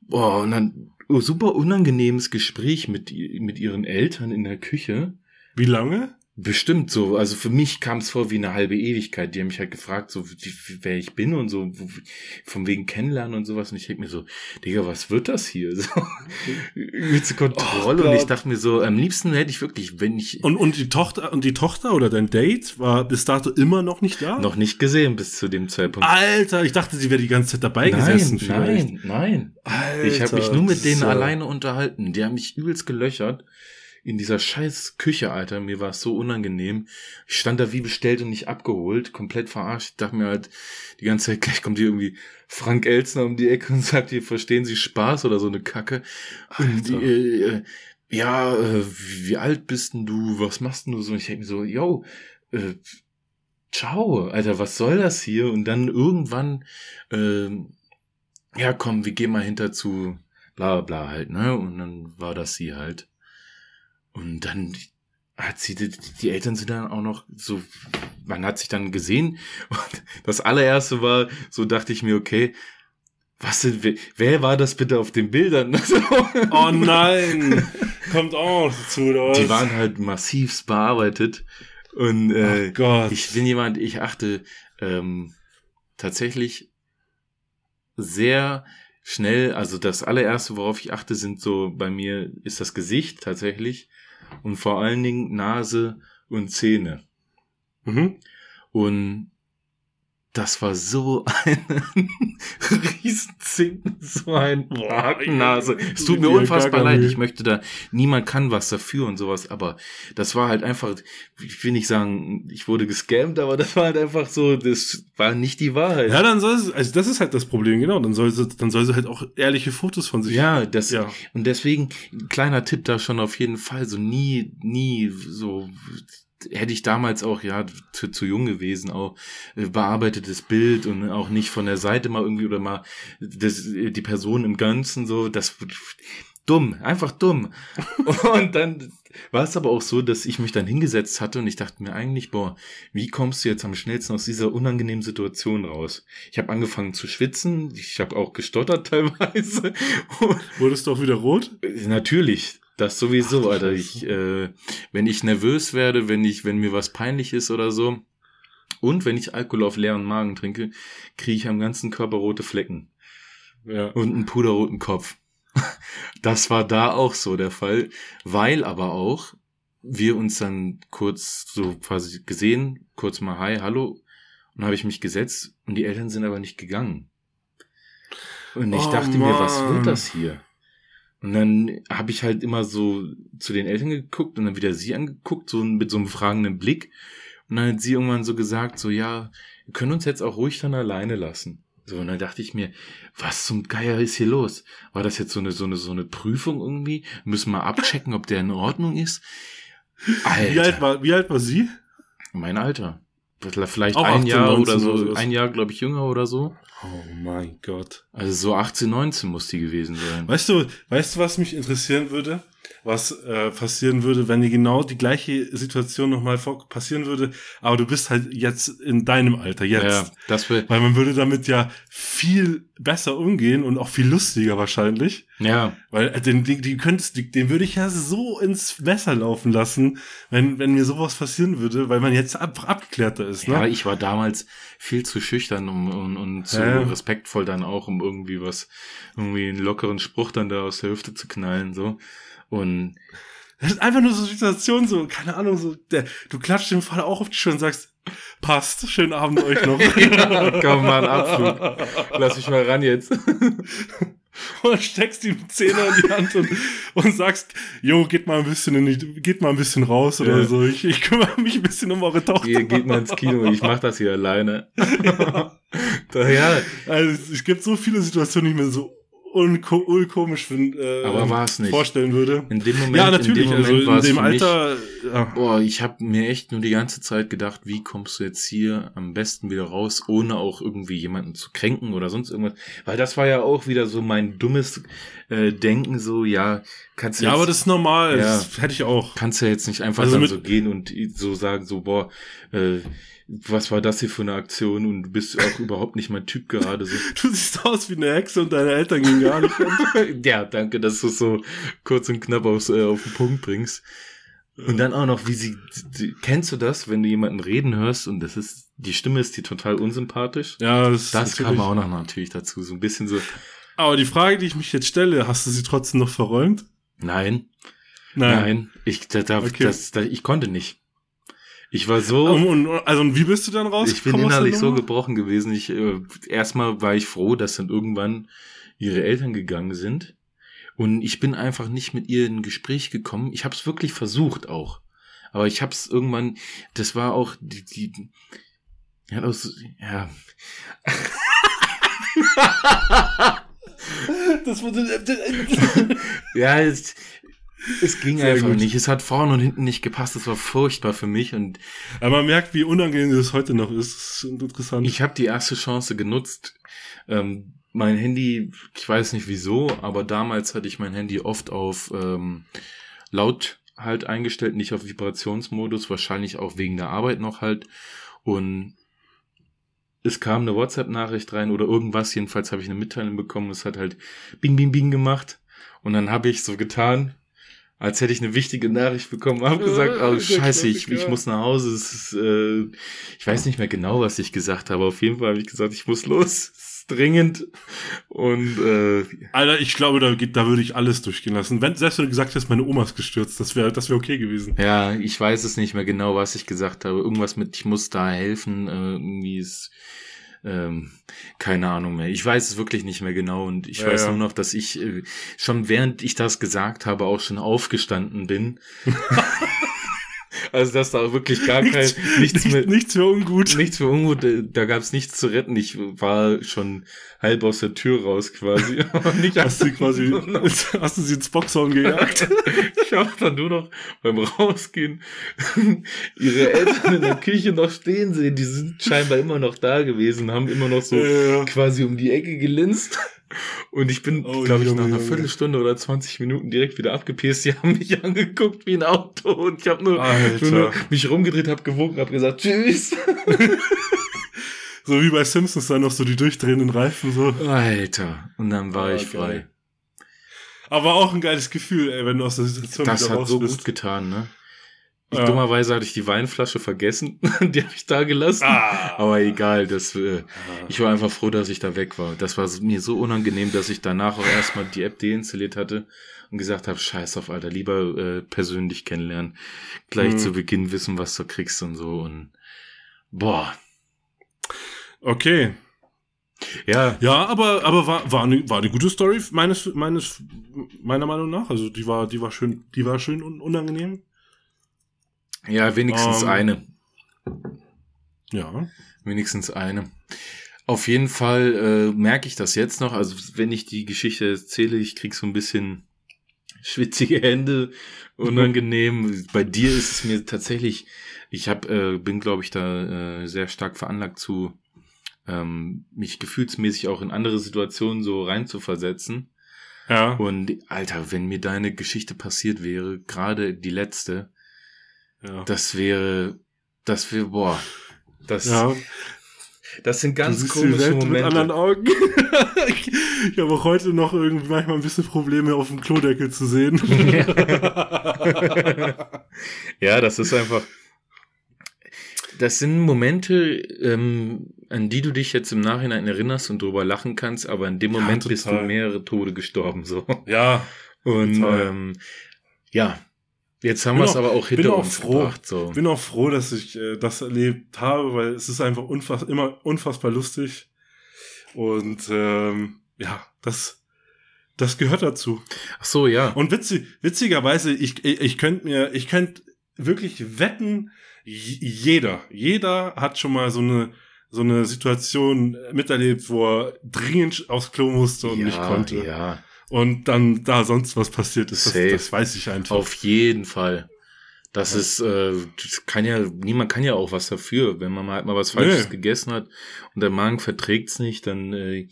Boah, und dann super unangenehmes Gespräch mit, mit ihren Eltern in der Küche. Wie lange? Bestimmt so. Also für mich kam es vor wie eine halbe Ewigkeit. Die haben mich halt gefragt, so wie, wer ich bin und so, von wegen kennenlernen und sowas. Und ich denk mir so, Digga, was wird das hier? (laughs) So, übelste Kontrolle. Oh und ich dachte mir so, am liebsten hätte ich wirklich, wenn ich Und, und die Tochter, und die Tochter oder dein Date war bis dato immer noch nicht da? noch nicht gesehen bis zu dem Zeitpunkt. Alter, ich dachte, sie wäre die ganze Zeit dabei nein, gesessen vielleicht. nein, nein. Alter, Ich habe mich nur mit denen ja- alleine unterhalten. Die haben mich übelst gelöchert. In dieser scheiß Küche, Alter. Mir war es so unangenehm. Ich stand da wie bestellt und nicht abgeholt. Komplett verarscht. Ich dachte mir halt die ganze Zeit, gleich kommt hier irgendwie Frank Elzner um die Ecke (laughs) und sagt, hier verstehen Sie Spaß oder so eine Kacke. Und die, äh, äh, ja, äh, wie, alt bist denn du? Was machst denn du so? Und ich denke mir so, yo, äh, ciao, Alter, was soll das hier? Und dann irgendwann, ähm, ja, komm, wir gehen mal hinter zu bla bla halt, ne? Und dann war das sie halt. Und dann hat sie, die, die Eltern sind dann auch noch so, man hat sich dann gesehen. Und das allererste war, so dachte ich mir, okay, was sind, wer, wer war das bitte auf den Bildern? (laughs) Oh nein! Kommt auch noch dazu, oder was? Die waren halt massivst bearbeitet. Und äh, oh Gott. ich bin jemand, ich achte ähm, tatsächlich sehr schnell, also das allererste, worauf ich achte, sind so bei mir, ist das Gesicht tatsächlich und vor allen Dingen Nase und Zähne. mhm. Und das war so eine (laughs) Riesenzinken, so ein Hakennase. Es tut mir unfassbar leid. Ich möchte da, niemand kann was dafür und sowas, aber das war halt einfach, ich will nicht sagen, ich wurde gescammt, aber das war halt einfach so, das war nicht die Wahrheit. Ja, dann soll sie, also das ist halt das Problem, genau. Dann soll sie, dann soll sie halt auch ehrliche Fotos von sich. Ja, das, Ja. und deswegen, kleiner Tipp da schon auf jeden Fall, so nie, nie so, hätte ich damals auch, ja, zu, zu jung gewesen, auch äh, bearbeitetes Bild und auch nicht von der Seite mal irgendwie oder mal das, die Person im Ganzen so, das dumm, einfach dumm. (laughs) Und dann war es aber auch so, dass ich mich dann hingesetzt hatte und ich dachte mir eigentlich, boah, wie kommst du jetzt am schnellsten aus dieser unangenehmen Situation raus? Ich habe angefangen zu schwitzen, ich habe auch gestottert (laughs) teilweise. Wurdest du auch wieder rot? Natürlich, das sowieso, Ach Alter. Ich, äh, wenn ich nervös werde, wenn ich, wenn mir was peinlich ist oder so, und wenn ich Alkohol auf leeren Magen trinke, kriege ich am ganzen Körper rote Flecken Ja. und einen puderroten Kopf. (laughs) Das war da auch so der Fall, weil aber auch wir uns dann kurz so quasi gesehen, kurz mal Hi, hallo, und habe ich mich gesetzt und die Eltern sind aber nicht gegangen. Und ich Oh, dachte mir, was Mann. wird das hier? Und dann habe ich halt immer so zu den Eltern geguckt und dann wieder sie angeguckt, so mit so einem fragenden Blick. Und dann hat sie irgendwann so gesagt, so ja, wir können uns jetzt auch ruhig dann alleine lassen. So, und dann dachte ich mir, was zum Geier ist hier los? War das jetzt so eine, so eine, so eine Prüfung irgendwie? Müssen wir abchecken, ob der in Ordnung ist? Alter, Wie alt war, wie alt war sie? mein Alter. Vielleicht Auch ein 18, Jahr 19 oder so, ein Jahr, glaube ich, jünger oder so. Oh mein Gott. Also so 18, 19 muss die gewesen sein. Weißt du, weißt du, was mich interessieren würde? Was äh, passieren würde, wenn dir genau die gleiche Situation nochmal passieren würde, aber du bist halt jetzt in deinem Alter, jetzt. Ja, das wäre, Weil man würde damit ja viel besser umgehen und auch viel lustiger wahrscheinlich. ja, Weil äh, den, den, die könntest, die, den würde ich ja so ins Messer laufen lassen, wenn, wenn mir sowas passieren würde, weil man jetzt ab, abgeklärter ist. Ne? ja, ich war damals viel zu schüchtern um, und, und zu Ja. respektvoll dann auch, um irgendwie was, irgendwie einen lockeren Spruch dann da aus der Hüfte zu knallen, so. Und Das ist einfach nur so eine Situation, so, keine Ahnung, so, der, du klatscht dem Vater auch auf die Schulter und sagst, passt, schönen Abend euch noch. (laughs) Ja, komm mal einen Abflug. lass mich mal ran jetzt. (laughs) und steckst ihm Zehner in die Hand und, und sagst, jo, geht mal ein bisschen in die, geht mal ein bisschen raus oder Ja. so. Ich, ich kümmere mich ein bisschen um eure Tochter. Ihr geht mal ins Kino, ich mach das hier alleine. (laughs) da, ja, Also, es gibt so viele Situationen, die mir so unko unkomisch find, äh, Aber war's nicht. vorstellen würde. in dem Moment, ja, natürlich. in dem Moment also in dem für mich- Alter, ja. Boah, ich habe mir echt nur die ganze Zeit gedacht, wie kommst du jetzt hier am besten wieder raus, ohne auch irgendwie jemanden zu kränken oder sonst irgendwas. Weil das war ja auch wieder so mein dummes äh, Denken, so, ja, kannst du ja, jetzt, aber das ist normal. Ja. Das hätte ich auch. kannst ja jetzt nicht einfach Also so gehen und so sagen, so, boah, äh, was war das hier für eine Aktion und du bist auch überhaupt nicht mein Typ gerade so. (laughs) Du siehst aus wie eine Hexe und deine Eltern gehen gar nicht. (laughs) ja, danke, dass du es so kurz und knapp aufs, äh, auf den Punkt bringst. Und dann auch noch, wie sie, kennst du das, wenn du jemanden reden hörst und das ist, die Stimme ist dir total unsympathisch? ja, das, Das kam auch noch natürlich dazu, so ein bisschen so, Aber die Frage, die ich mich jetzt stelle, hast du sie trotzdem noch verräumt? nein, nein, ich, da, da, Okay. das, da, ich konnte nicht. Ich war so, Um, und, also, und wie bist du dann raus? ich bin innerlich so gebrochen gewesen. Ich, äh, erstmal war ich froh, dass dann irgendwann ihre Eltern gegangen sind. Und ich bin einfach nicht mit ihr in ein Gespräch gekommen. Ich habe es wirklich versucht auch. Aber ich habe es irgendwann, das war auch die, die ja, das, (laughs) ja. Das wurde, (laughs) ja, es, es ging Sehr einfach gut. nicht. Es hat vorne und hinten nicht gepasst. Das war furchtbar für mich und Aber man merkt, wie unangenehm das heute noch ist. Das ist interessant. Ich habe die erste Chance genutzt. Ähm, mein Handy, ich weiß nicht wieso, aber damals hatte ich mein Handy oft auf ähm, laut halt eingestellt, nicht auf Vibrationsmodus, wahrscheinlich auch wegen der Arbeit noch halt. Und es kam eine WhatsApp-Nachricht rein oder irgendwas, jedenfalls habe ich eine Mitteilung bekommen, es hat halt Bing, Bing, Bing gemacht. Und dann habe ich so getan, als hätte ich eine wichtige Nachricht bekommen, habe gesagt, Ja, oh scheiße, ich, ich muss nach Hause. Es ist, äh, ich weiß nicht mehr genau, was ich gesagt habe. Auf jeden Fall habe ich gesagt, ich muss los. (laughs) Es ist dringend. Und äh, Alter, ich glaube, da, geht, da würde ich alles durchgehen lassen. Wenn, selbst wenn du gesagt hast, meine Oma ist gestürzt, das wäre das wäre okay gewesen. ja, ich weiß es nicht mehr genau, was ich gesagt habe. Irgendwas mit, ich muss da helfen. Äh, irgendwie ist ähm, keine Ahnung mehr. Ich weiß es wirklich nicht mehr genau und ich Ja, weiß ja. nur noch, dass ich äh, schon während ich das gesagt habe auch schon aufgestanden bin. (laughs) also dass da wirklich gar kein nichts mehr Nichts für ungut. nichts für ungut, äh, da gab es nichts zu retten. Ich war schon halb aus der Tür raus quasi. (laughs) Nicht Hast du quasi, (laughs) hast du sie ins Boxhorn gejagt? (laughs) ich habe dann nur noch beim Rausgehen ihre Eltern in der Küche noch stehen sehen. Die sind scheinbar immer noch da gewesen, haben immer noch so Ja. quasi um die Ecke gelinst. Und ich bin, Oh, glaube ich, Junge, nach einer Junge. Viertelstunde oder 20 Minuten direkt wieder abgepäst. Die haben mich (laughs) angeguckt wie ein Auto und ich habe nur, nur mich rumgedreht, habe gewunken, habe gesagt Tschüss. (laughs) So wie bei Simpsons dann noch so die durchdrehenden Reifen so. Alter. Und dann war Ah, ich frei. geil. Aber auch ein geiles Gefühl, ey, wenn du aus der Situation Das wieder hat raus so bist. gut getan, ne? Ich, ja. Dummerweise hatte ich die Weinflasche vergessen. (laughs) die habe ich da gelassen. Ah. Aber egal, das, äh, ich war einfach froh, dass ich da weg war. Das war mir so unangenehm, dass ich danach auch erstmal die App deinstalliert hatte und gesagt habe, scheiß auf, Alter, lieber äh, persönlich kennenlernen. Gleich hm. zu Beginn wissen, was du kriegst und so. Und boah. Okay. Ja. Ja, aber, aber war, war, eine, war eine gute Story meines, meines, meiner Meinung nach. Also die war, die war schön, die war schön unangenehm. Ja, wenigstens um, ähm, eine. Ja. Wenigstens eine. Auf jeden Fall äh, merke ich das jetzt noch. Also wenn ich die Geschichte erzähle, ich krieg so ein bisschen schwitzige Hände, unangenehm. Bei dir ist es mir tatsächlich, ich hab, äh, bin glaube ich da äh, sehr stark veranlagt zu ähm, mich gefühlsmäßig auch in andere Situationen so reinzuversetzen. Ja. Und Alter, wenn mir deine Geschichte passiert wäre, gerade die letzte, ja. das wäre, das wäre, boah, das, ja. das sind ganz komische Momente. Mit anderen Augen. ich, (laughs) ich habe auch heute noch irgendwie manchmal ein bisschen Probleme auf dem Klodeckel zu sehen. (laughs) ja, das ist einfach, das sind Momente, ähm, an die du dich jetzt im Nachhinein erinnerst und drüber lachen kannst, aber in dem Moment ja, bist du mehrere Tode gestorben, so. Ja. Und ähm, ja, jetzt haben wir es aber auch hinter auch uns froh, gebracht. So. Bin auch froh, dass ich äh, das erlebt habe, weil es ist einfach unfass immer unfassbar lustig. Und ähm, ja, das das gehört dazu. Ach so, ja. Und witzig, witzigerweise, ich, ich, ich könnte mir, ich könnte wirklich wetten, jeder, jeder hat schon mal so eine so eine Situation miterlebt, wo er dringend aufs Klo musste und ja, nicht konnte. Ja. Und dann da sonst was passiert ist, das, das, weiß ich einfach. Auf jeden Fall. Das ja. ist, äh, das kann ja, niemand kann ja auch was dafür. Wenn man halt mal was Falsches nee. gegessen hat und der Magen verträgt's nicht, dann äh,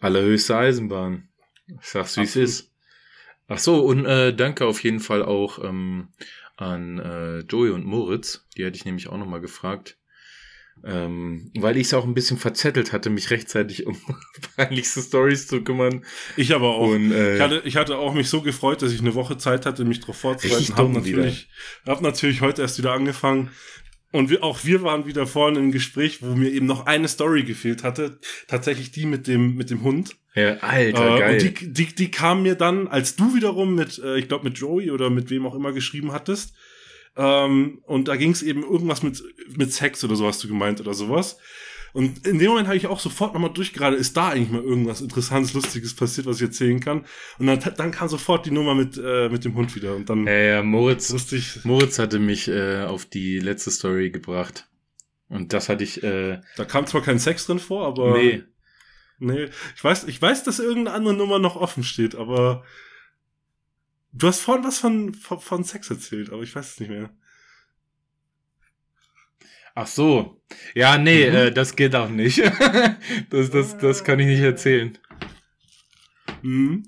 allerhöchste Eisenbahn. Ich sag's, wie es ist. Ach so, und äh, danke auf jeden Fall auch ähm, an äh, Joey und Moritz. Die hätte ich nämlich auch nochmal gefragt. Ähm, weil ich es auch ein bisschen verzettelt hatte, mich rechtzeitig um (laughs) peinlichste Stories zu kümmern. Ich aber auch. Und, äh, ich, hatte, ich hatte auch mich so gefreut, dass ich eine Woche Zeit hatte, mich darauf vorzubereiten. Hab natürlich, hab natürlich heute erst wieder angefangen. Und wir, auch wir waren wieder vorne im Gespräch, wo mir eben noch eine Story gefehlt hatte. Tatsächlich die mit dem, mit dem Hund. Ja, alter, äh, geil. Und die, die, die kam mir dann, als du wiederum mit, äh, ich glaube mit Joey oder mit wem auch immer geschrieben hattest. Ähm, und da ging es eben irgendwas mit, mit Sex oder so hast du gemeint oder sowas. Und in dem Moment habe ich auch sofort nochmal durchgerade, ist da eigentlich mal irgendwas Interessantes, Lustiges passiert, was ich erzählen kann. Und dann, dann kam sofort die Nummer mit, äh, mit dem Hund wieder. Und dann ja, ja, Moritz, ich, Moritz hatte mich äh, auf die letzte Story gebracht. Und das hatte ich. Äh, da kam zwar kein Sex drin vor, aber. Nee, Nee, ich weiß, ich weiß, dass irgendeine andere Nummer noch offen steht, aber du hast vorhin was von, von, von Sex erzählt, aber ich weiß es nicht mehr. Ach so. Ja, nee, mhm. äh, das geht auch nicht. (laughs) das, das, das kann ich nicht erzählen. Mhm.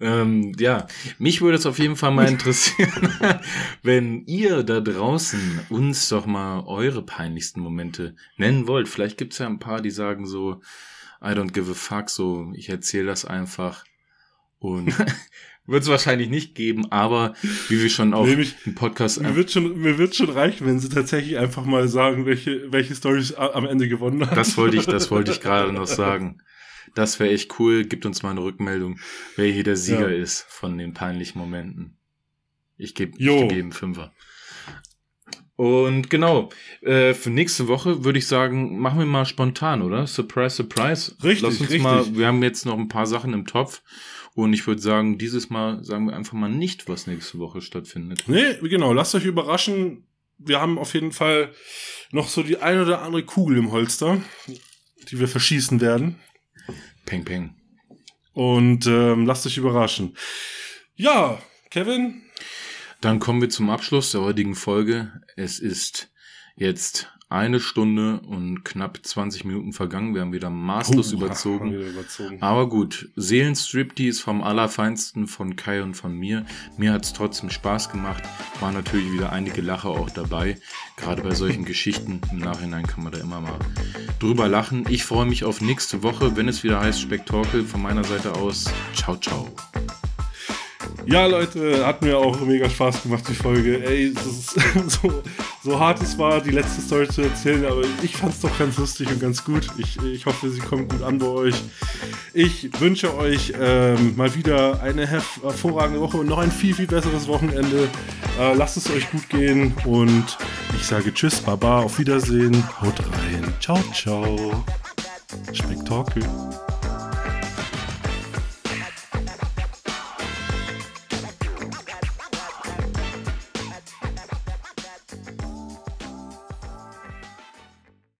Ähm, ja, mich würde es auf jeden Fall mal (laughs) interessieren, (laughs) wenn ihr da draußen uns doch mal eure peinlichsten Momente nennen wollt. Vielleicht gibt es ja ein paar, die sagen so, I don't give a fuck, so ich erzähle das einfach. Und wird es wahrscheinlich nicht geben, aber wie wir schon auch nee, im Podcast. Mir wird, schon, mir wird schon reichen, wenn sie tatsächlich einfach mal sagen, welche, welche Stories am Ende gewonnen haben. Das wollte ich, das wollte ich (laughs) gerade noch sagen. Das wäre echt cool. Gibt uns mal eine Rückmeldung, wer hier der Sieger ja. ist von den peinlichen Momenten. Ich gebe geb jedem Fünfer. Und genau, äh, für nächste Woche würde ich sagen, machen wir mal spontan, oder? Surprise, surprise. Richtig, Lass uns richtig. mal, wir haben jetzt noch ein paar Sachen im Topf. Und ich würde sagen, dieses Mal sagen wir einfach mal nicht, was nächste Woche stattfindet. Nee, genau, lasst euch überraschen. Wir haben auf jeden Fall noch so die ein oder andere Kugel im Holster, die wir verschießen werden. Peng, peng. Und ähm, lasst euch überraschen. Ja, Kevin, dann kommen wir zum Abschluss der heutigen Folge. Es ist jetzt eine Stunde und knapp 20 Minuten vergangen. Wir haben wieder maßlos oh, überzogen. Wieder überzogen. Aber gut, Seelenstriptease vom Allerfeinsten von Kai und von mir. Mir hat's trotzdem Spaß gemacht. War natürlich wieder einige Lacher auch dabei. Gerade bei solchen (laughs) Geschichten. Im Nachhinein kann man da immer mal drüber lachen. Ich freue mich auf nächste Woche, wenn es wieder heißt Spektakel von meiner Seite aus. Ciao, ciao. Ja, Leute, hat mir auch mega Spaß gemacht, die Folge. Ey, (laughs) so, so hart es war, die letzte Story zu erzählen, aber ich fand es doch ganz lustig und ganz gut. Ich, ich hoffe, sie kommt gut an bei euch. Ich wünsche euch ähm, mal wieder eine hervorragende Woche und noch ein viel, viel besseres Wochenende. Äh, lasst es euch gut gehen und ich sage Tschüss, Baba, auf Wiedersehen, haut rein. Ciao, ciao. Spektakel.